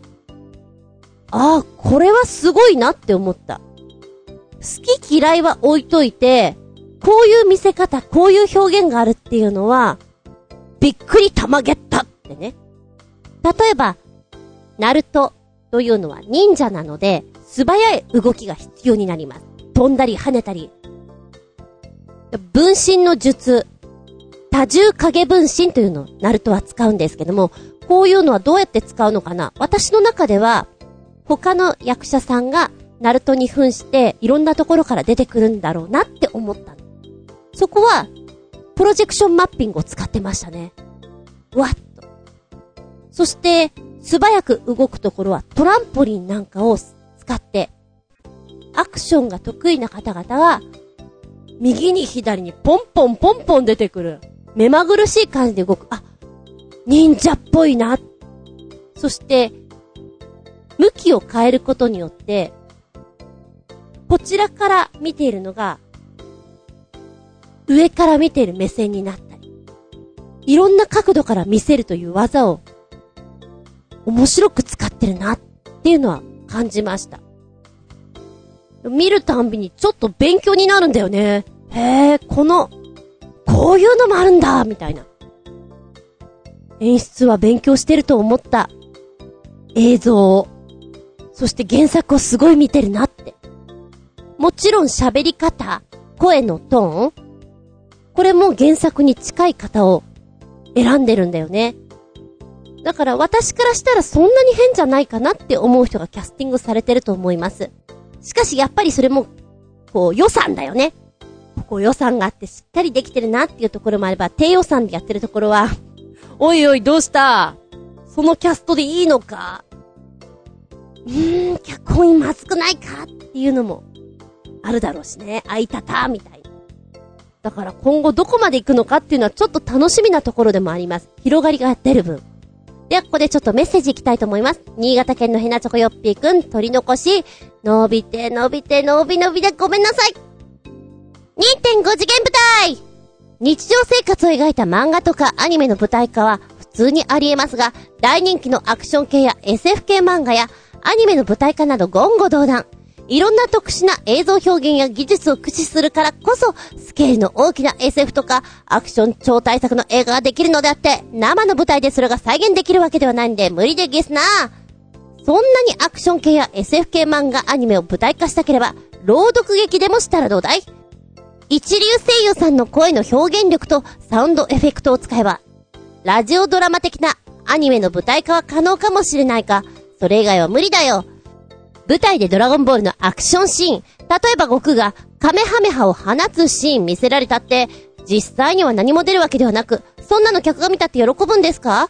ああ、これはすごいなって思った。好き嫌いは置いといて、こういう見せ方、こういう表現があるっていうのは、びっくりたまげったってね。例えば、ナルトというのは忍者なので、素早い動きが必要になります。飛んだり跳ねたり。分身の術、多重影分身というのをナルトは使うんですけども、こういうのはどうやって使うのかな私の中では、他の役者さんがナルトに扮していろんなところから出てくるんだろうなって思ったの。そこは、プロジェクションマッピングを使ってましたね。わっと。そして、素早く動くところはトランポリンなんかを使って、アクションが得意な方々は、右に左にポンポンポンポン出てくる。目まぐるしい感じで動く。あ、忍者っぽいな。そして、向きを変えることによって、こちらから見ているのが、上から見ている目線になったり、いろんな角度から見せるという技を、面白く使ってるなっていうのは感じました。見るたんびにちょっと勉強になるんだよね。へえ、この、こういうのもあるんだ、みたいな。演出は勉強してると思った映像を、そして原作をすごい見てるなって。もちろん喋り方、声のトーン、これも原作に近い方を選んでるんだよね。だから私からしたらそんなに変じゃないかなって思う人がキャスティングされてると思います。しかしやっぱりそれも、こう予算だよね。こう予算があってしっかりできてるなっていうところもあれば、低予算でやってるところは、(laughs) おいおいどうした？そのキャストでいいのか？うーん、脚本にまずくないか？っていうのも、あるだろうしね。あいたた、みたいな。だから今後どこまで行くのかっていうのはちょっと楽しみなところでもあります。広がりが出る分。では、ここでちょっとメッセージいきたいと思います。新潟県のヘナチョコヨッピーくん、取り残し、伸びて伸びて伸び伸びでごめんなさい !2.5 次元舞台日常生活を描いた漫画とかアニメの舞台化は普通にあり得ますが、大人気のアクション系や SF 系漫画やアニメの舞台化など言語道断。いろんな特殊な映像表現や技術を駆使するからこそ、スケールの大きな SF とか、アクション超大作の映画ができるのであって、生の舞台でそれが再現できるわけではないんで、無理でゲスなそんなにアクション系や SF 系漫画アニメを舞台化したければ、朗読劇でもしたらどうだい？一流声優さんの声の表現力とサウンドエフェクトを使えば、ラジオドラマ的なアニメの舞台化は可能かもしれないか、それ以外は無理だよ。舞台でドラゴンボールのアクションシーン、例えば悟空がカメハメハを放つシーン見せられたって、実際には何も出るわけではなく、そんなの客が見たって喜ぶんですか？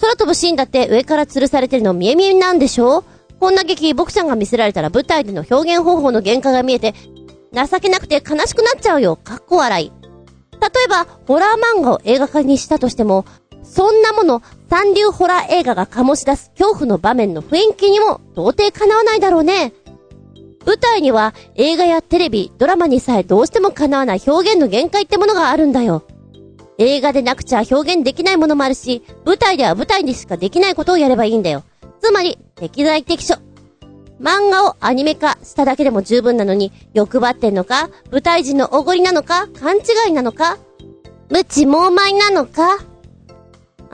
空飛ぶシーンだって上から吊るされてるの見え見えなんでしょこんな劇僕ちゃんが見せられたら舞台での表現方法の限界が見えて、情けなくて悲しくなっちゃうよ。かっこ笑い。例えば、ホラー漫画を映画化にしたとしても、そんなもの、三流ホラー映画が醸し出す恐怖の場面の雰囲気にも到底叶わないだろうね。舞台には映画やテレビ、ドラマにさえどうしても叶わない表現の限界ってものがあるんだよ。映画でなくちゃ表現できないものもあるし、舞台では舞台にしかできないことをやればいいんだよ。つまり、適材適所。漫画をアニメ化しただけでも十分なのに、欲張ってんのか舞台人のおごりなのか勘違いなのか無知猛昧なのか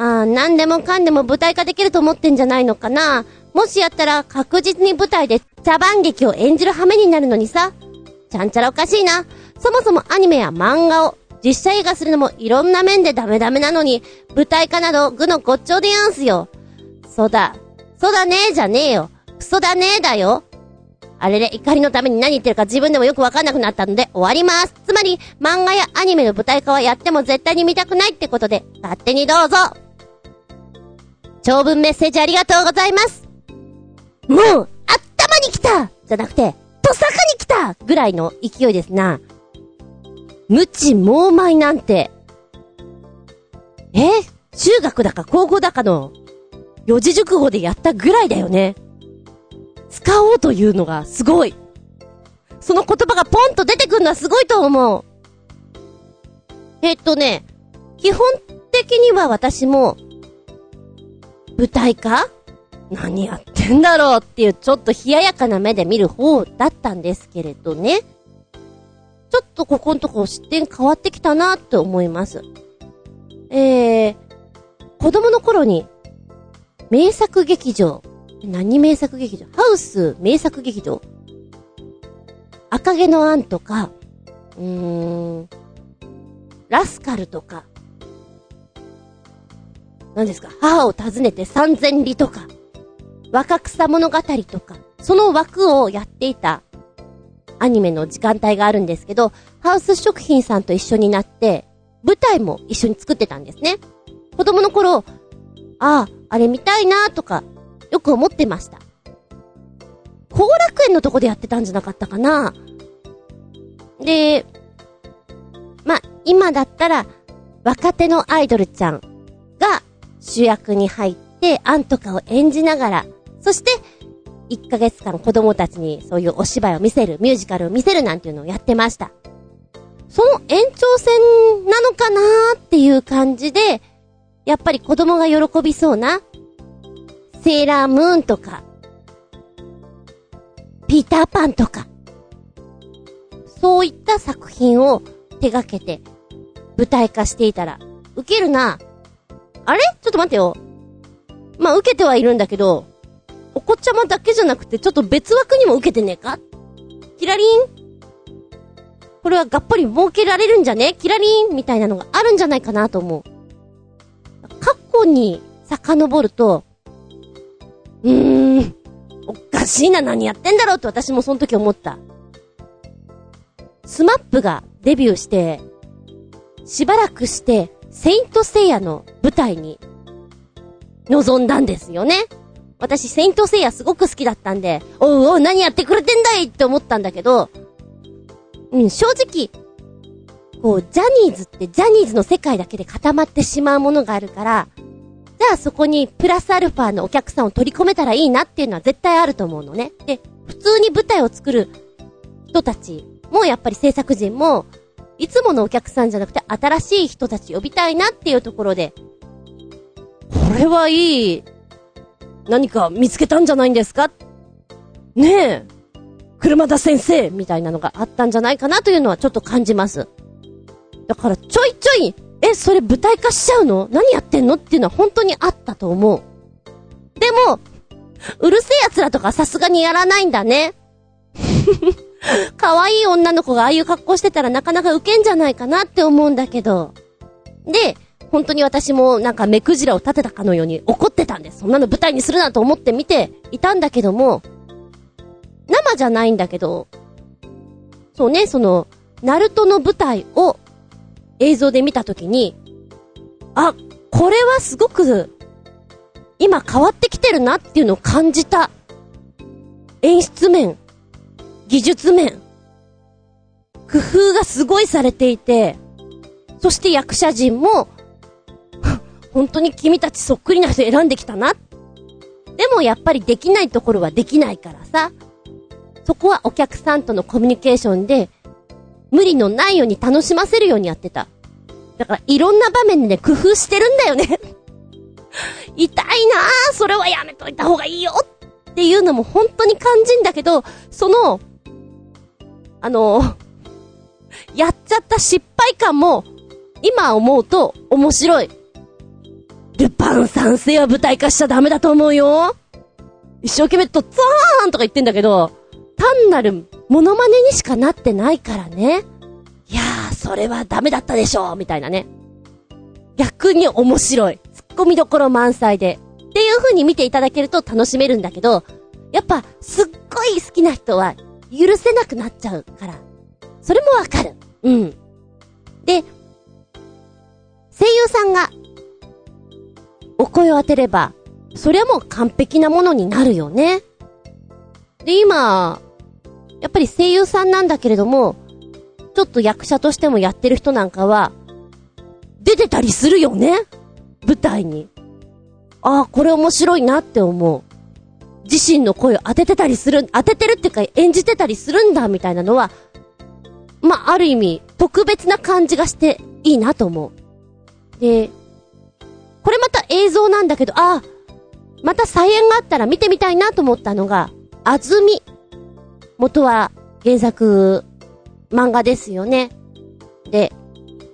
ああ、何でもかんでも舞台化できると思ってんじゃないのかなもしやったら確実に舞台で茶番劇を演じる羽目になるのにさ。ちゃんちゃらおかしいな。そもそもアニメや漫画を実写映画するのもいろんな面でダメダメなのに、舞台化など具の骨頂でやんすよ。そうだ。そうだねーじゃねえよ。クソだねーだよ。あれれ、怒りのために何言ってるか自分でもよくわかんなくなったので終わります。つまり、漫画やアニメの舞台化はやっても絶対に見たくないってことで、勝手にどうぞ。長文メッセージありがとうございます。もう、頭に来たじゃなくて、とさかに来たぐらいの勢いですな。無知猛昧なんて。え？中学だか高校だかの四字熟語でやったぐらいだよね。使おうというのがすごい。その言葉がポンと出てくるのはすごいと思う。えっとね、基本的には私も、舞台化何やってんだろうっていうちょっと冷ややかな目で見る方だったんですけれどね。ちょっとここのとこ視点変わってきたなって思います。えー、子供の頃に、名作劇場。何名作劇場？ハウス名作劇場赤毛のアンとか、うーん、ラスカルとか、何ですか？母を訪ねて三千里とか、若草物語とか、その枠をやっていたアニメの時間帯があるんですけど、ハウス食品さんと一緒になって、舞台も一緒に作ってたんですね。子供の頃、ああ、あれ見たいなとか、憶を持ってました。後楽園のとこでやってたんじゃなかったかなで、ま、今だったら、若手のアイドルちゃん主役に入って、アンとかを演じながら、そして、1ヶ月間子供たちにそういうお芝居を見せる、ミュージカルを見せるなんていうのをやってました。その延長線なのかなーっていう感じで、やっぱり子供が喜びそうな、セーラームーンとか、ピーターパンとか、そういった作品を手掛けて舞台化していたら、受けるな。あれ？ちょっと待ってよ。まあ、受けてはいるんだけど、お子ちゃまだけじゃなくて、ちょっと別枠にも受けてねえか？キラリン？これはがっぽり儲けられるんじゃね？キラリン？みたいなのがあるんじゃないかなと思う。過去に遡ると、うーん、おかしいな何やってんだろうって私もその時思った。スマップがデビューして、しばらくして、セイントセイヤの舞台に臨んだんですよね。私、セイントセイヤすごく好きだったんで、おうおう、何やってくれてんだいって思ったんだけど、うん、正直、こう、ジャニーズってジャニーズの世界だけで固まってしまうものがあるから、じゃあそこにプラスアルファのお客さんを取り込めたらいいなっていうのは絶対あると思うのね。で、普通に舞台を作る人たちもやっぱり制作陣も、いつものお客さんじゃなくて新しい人たち呼びたいなっていうところで、これはいい何か見つけたんじゃないんですか？ねえ。車田先生みたいなのがあったんじゃないかなというのはちょっと感じます。だからちょいちょい、え、それ舞台化しちゃうの？何やってんの？っていうのは本当にあったと思う。でも、うるせえ奴らとかさすがにやらないんだね。(laughs) 可愛い女の子がああいう格好してたらなかなかウケんじゃないかなって思うんだけど。で、本当に私もなんか目くじらを立てたかのように怒ってたんです。そんなの舞台にするなと思って見ていたんだけども、生じゃないんだけど、そうね、その、ナルトの舞台を映像で見たときに、あ、これはすごく、今変わってきてるなっていうのを感じた。演出面、技術面、工夫がすごいされていて、そして役者陣も (laughs) 本当に君たちそっくりな人選んできたな。でもやっぱりできないところはできないからさ。そこはお客さんとのコミュニケーションで、無理のないように楽しませるようにやってた。だからいろんな場面でね、工夫してるんだよね (laughs) 痛いなぁ、それはやめといた方がいいよっていうのも本当に肝心だけど、その、あの、(laughs) やっちゃった失敗感も、今思うと面白い。ルパン三世は舞台化しちゃダメだと思うよ。一生懸命と、ザーンとか言ってんだけど、単なるモノマネにしかなってないからね。いやー、それはダメだったでしょうみたいなね。逆に面白い。突っ込みどころ満載で。っていう風に見ていただけると楽しめるんだけど、やっぱ、すっごい好きな人は許せなくなっちゃうから。それもわかる。うん。で、声優さんがお声を当てれば、それはもう完璧なものになるよね。で、今、やっぱり声優さんなんだけれども、ちょっと役者としてもやってる人なんかは、出てたりするよね？舞台に。ああ、これ面白いなって思う。自身の声を当ててたりする、当ててるっていうか演じてたりするんだみたいなのは、まあ、ある意味、特別な感じがしていいなと思う。で、これまた映像なんだけど、ああ、また再演があったら見てみたいなと思ったのが、あずみ。元は原作、漫画ですよね。で、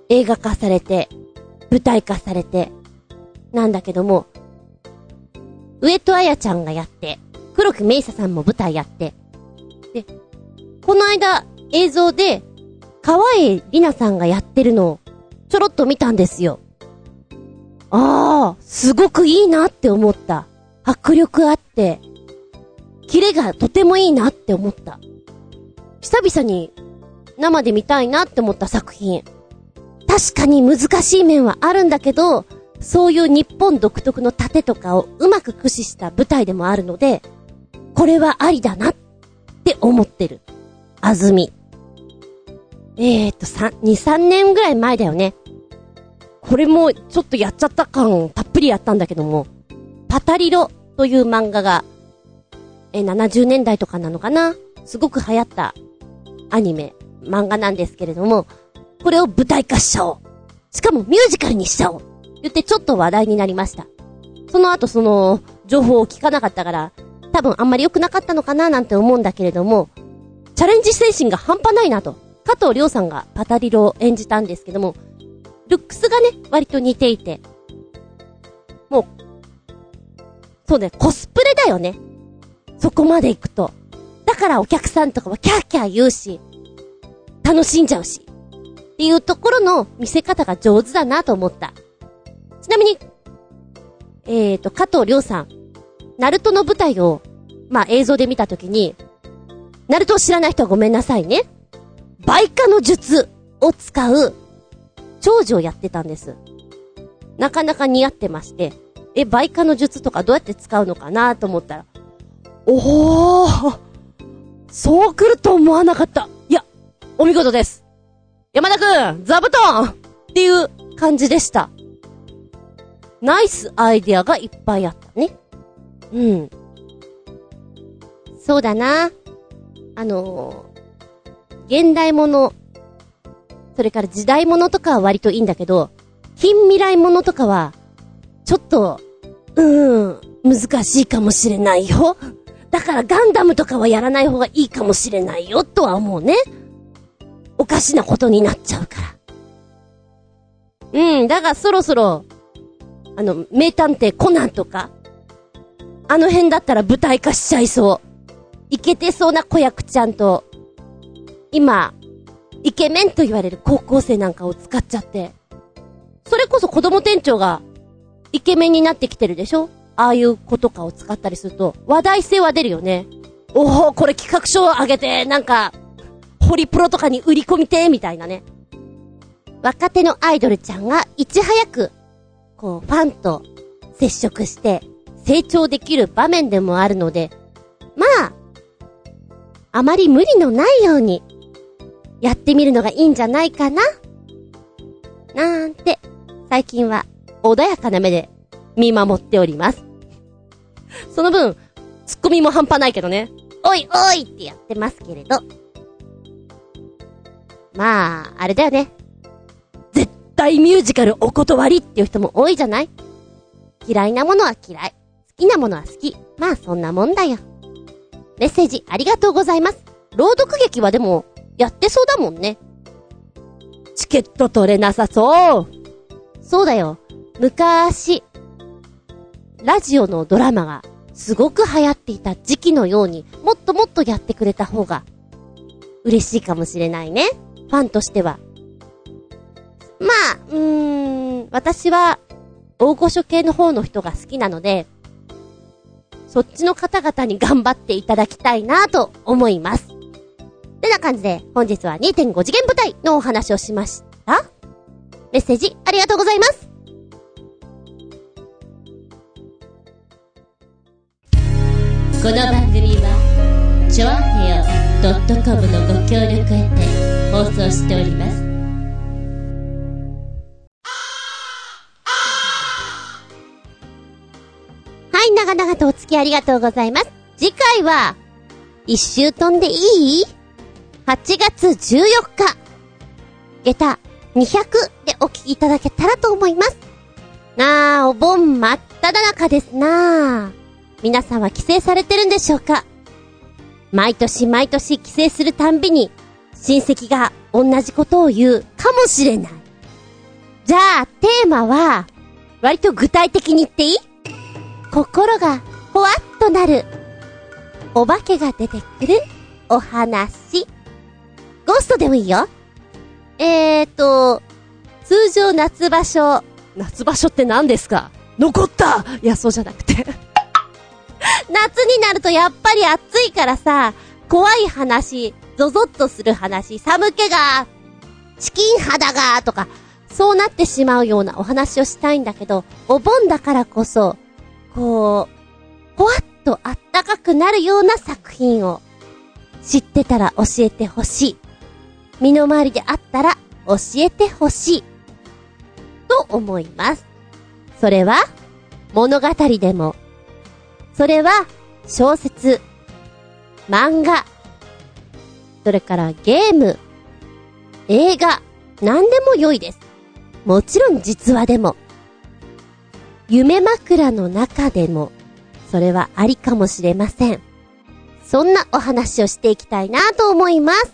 映画化されて、舞台化されて、なんだけども、上戸彩ちゃんがやって、黒木メイサさんも舞台やって、で、この間映像で、河合里奈さんがやってるのを、ちょろっと見たんですよ。ああ、すごくいいなって思った。迫力あって、キレがとてもいいなって思った。久々に生で見たいなって思った作品。確かに難しい面はあるんだけど、そういう日本独特の盾とかをうまく駆使した舞台でもあるので、これはありだなって思ってる。あずみ。えーと、3、2、3年ぐらい前だよね。これもちょっとやっちゃった感たっぷりやったんだけども、パタリロという漫画が、え、70年代とかなのかなすごく流行ったアニメ、漫画なんですけれども、これを舞台化しちゃおう。しかもミュージカルにしちゃおう。言ってちょっと話題になりました。その後その、情報を聞かなかったから、多分あんまり良くなかったのかななんて思うんだけれども、チャレンジ精神が半端ないなと。加藤亮さんがパタリロを演じたんですけども、ルックスがね、割と似ていて、もう、そうね、コスプレだよね。そこまで行くと。だからお客さんとかはキャーキャー言うし、楽しんじゃうし。っていうところの見せ方が上手だなと思った。ちなみに、えーと、加藤亮さん、ナルトの舞台を、まあ映像で見たときに、ナルトを知らない人はごめんなさいね。倍化の術を使う長寿をやってたんです。なかなか似合ってまして、え、倍化の術とかどうやって使うのかなと思ったら、おーそう来ると思わなかった。いや、お見事です。山田くん、座布団っていう感じでした。ナイスアイディアがいっぱいあったね。うん。そうだな。あのー、現代物、それから時代物とかは割といいんだけど、近未来物とかは、ちょっと、うーん、難しいかもしれないよ。だからガンダムとかはやらない方がいいかもしれないよ、とは思うね。おかしなことになっちゃうから。うん、だがそろそろ、あの、名探偵コナンとか、あの辺だったら舞台化しちゃいそう。イケてそうな子役ちゃんと、今、イケメンと言われる高校生なんかを使っちゃって、それこそ子供店長が、イケメンになってきてるでしょ？ああいう子とかを使ったりすると、話題性は出るよね。おお、これ企画書を上げて、なんか、ホリプロとかに売り込みて、みたいなね。若手のアイドルちゃんがいち早く、こう、ファンと接触して成長できる場面でもあるので、まあ、あまり無理のないように、やってみるのがいいんじゃないかな？なんて、最近は穏やかな目で見守っております。その分、ツッコミも半端ないけどね。おいおいってやってますけれど。まあ、あれだよね。絶対ミュージカルお断りっていう人も多いじゃない？嫌いなものは嫌い。好きなものは好き。まあそんなもんだよ。メッセージありがとうございます。朗読劇はでも、やってそうだもんね。チケット取れなさそう。そうだよ。昔、ラジオのドラマがすごく流行っていた時期のように、もっともっとやってくれた方が、嬉しいかもしれないね。ファンとしては。まあ、うーん、私は、大御所系の方の人が好きなので、そっちの方々に頑張っていただきたいなと思います。てな感じで、本日は2.5次元舞台のお話をしました。メッセージありがとうございます。この番組は、ちょあへよ .com のご協力へて放送しております。長々とお付き合いありがとうございます。次回は、一周飛んでいい ?8 月14日、下駄200でお聞きいただけたらと思います。なあ、お盆真っ只中ですなあ。皆さんは帰省されてるんでしょうか？毎年毎年帰省するたんびに、親戚が同じことを言うかもしれない。じゃあ、テーマは、割と具体的に言っていい？心がほわっとなる、お化けが出てくるお話。ゴーストでもいいよ。えーと、通常夏場所。夏場所って何ですか？残ったいや、そうじゃなくて (laughs) 夏になるとやっぱり暑いからさ、怖い話、ゾゾッとする話、寒気が、チキン肌が、とか、そうなってしまうようなお話をしたいんだけど、お盆だからこそ、こう、ほわっとあったかくなるような作品を知ってたら教えてほしい。身の回りであったら教えてほしい。と思います。それは物語でも、それは小説、漫画、それからゲーム、映画、何でも良いです。もちろん実話でも。夢枕の中でも、それはありかもしれません。そんなお話をしていきたいなと思います。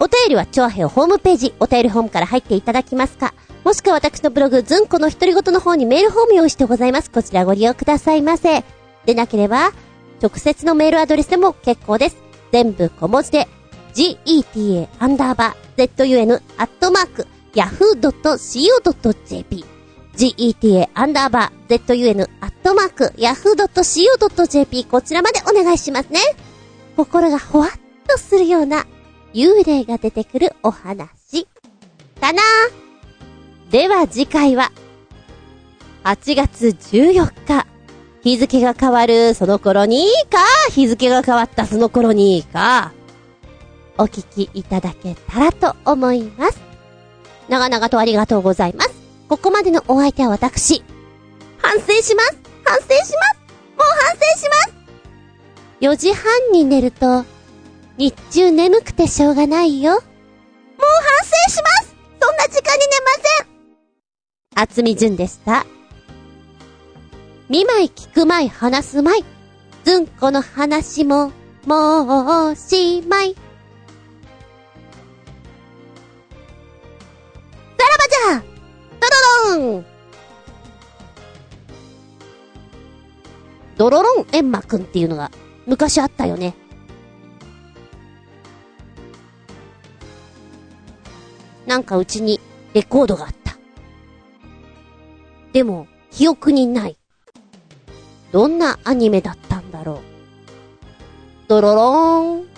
お便りは、チョアヘオホームページ、お便りホームから入っていただきますか、もしくは私のブログ、ズンコの独り言の方にメールフォーム用意してございます。こちらご利用くださいませ。でなければ、直接のメールアドレスでも結構です。全部小文字で、geta アンダーバー zun アットマーク yahoo.co.jp geta アンダーバー zun アットマーク yahoo.co.jp こちらまでお願いしますね。心がほわっとするような幽霊が出てくるお話。かなでは次回は8月14日日付が変わるその頃にか日付が変わったその頃にかお聞きいただけたらと思います。長々とありがとうございます。ここまでのお相手は私。反省します反省しますもう反省します !4 時半に寝ると、日中眠くてしょうがないよ。もう反省しますそんな時間に寝ません厚み純でした。見舞い聞く舞い話す舞い。ずんこの話も、もうおしまい。さらばじゃドロロンドロロンエンマくんっていうのが昔あったよね。なんかうちにレコードがあった。でも、記憶にない。どんなアニメだったんだろう。ドロローン。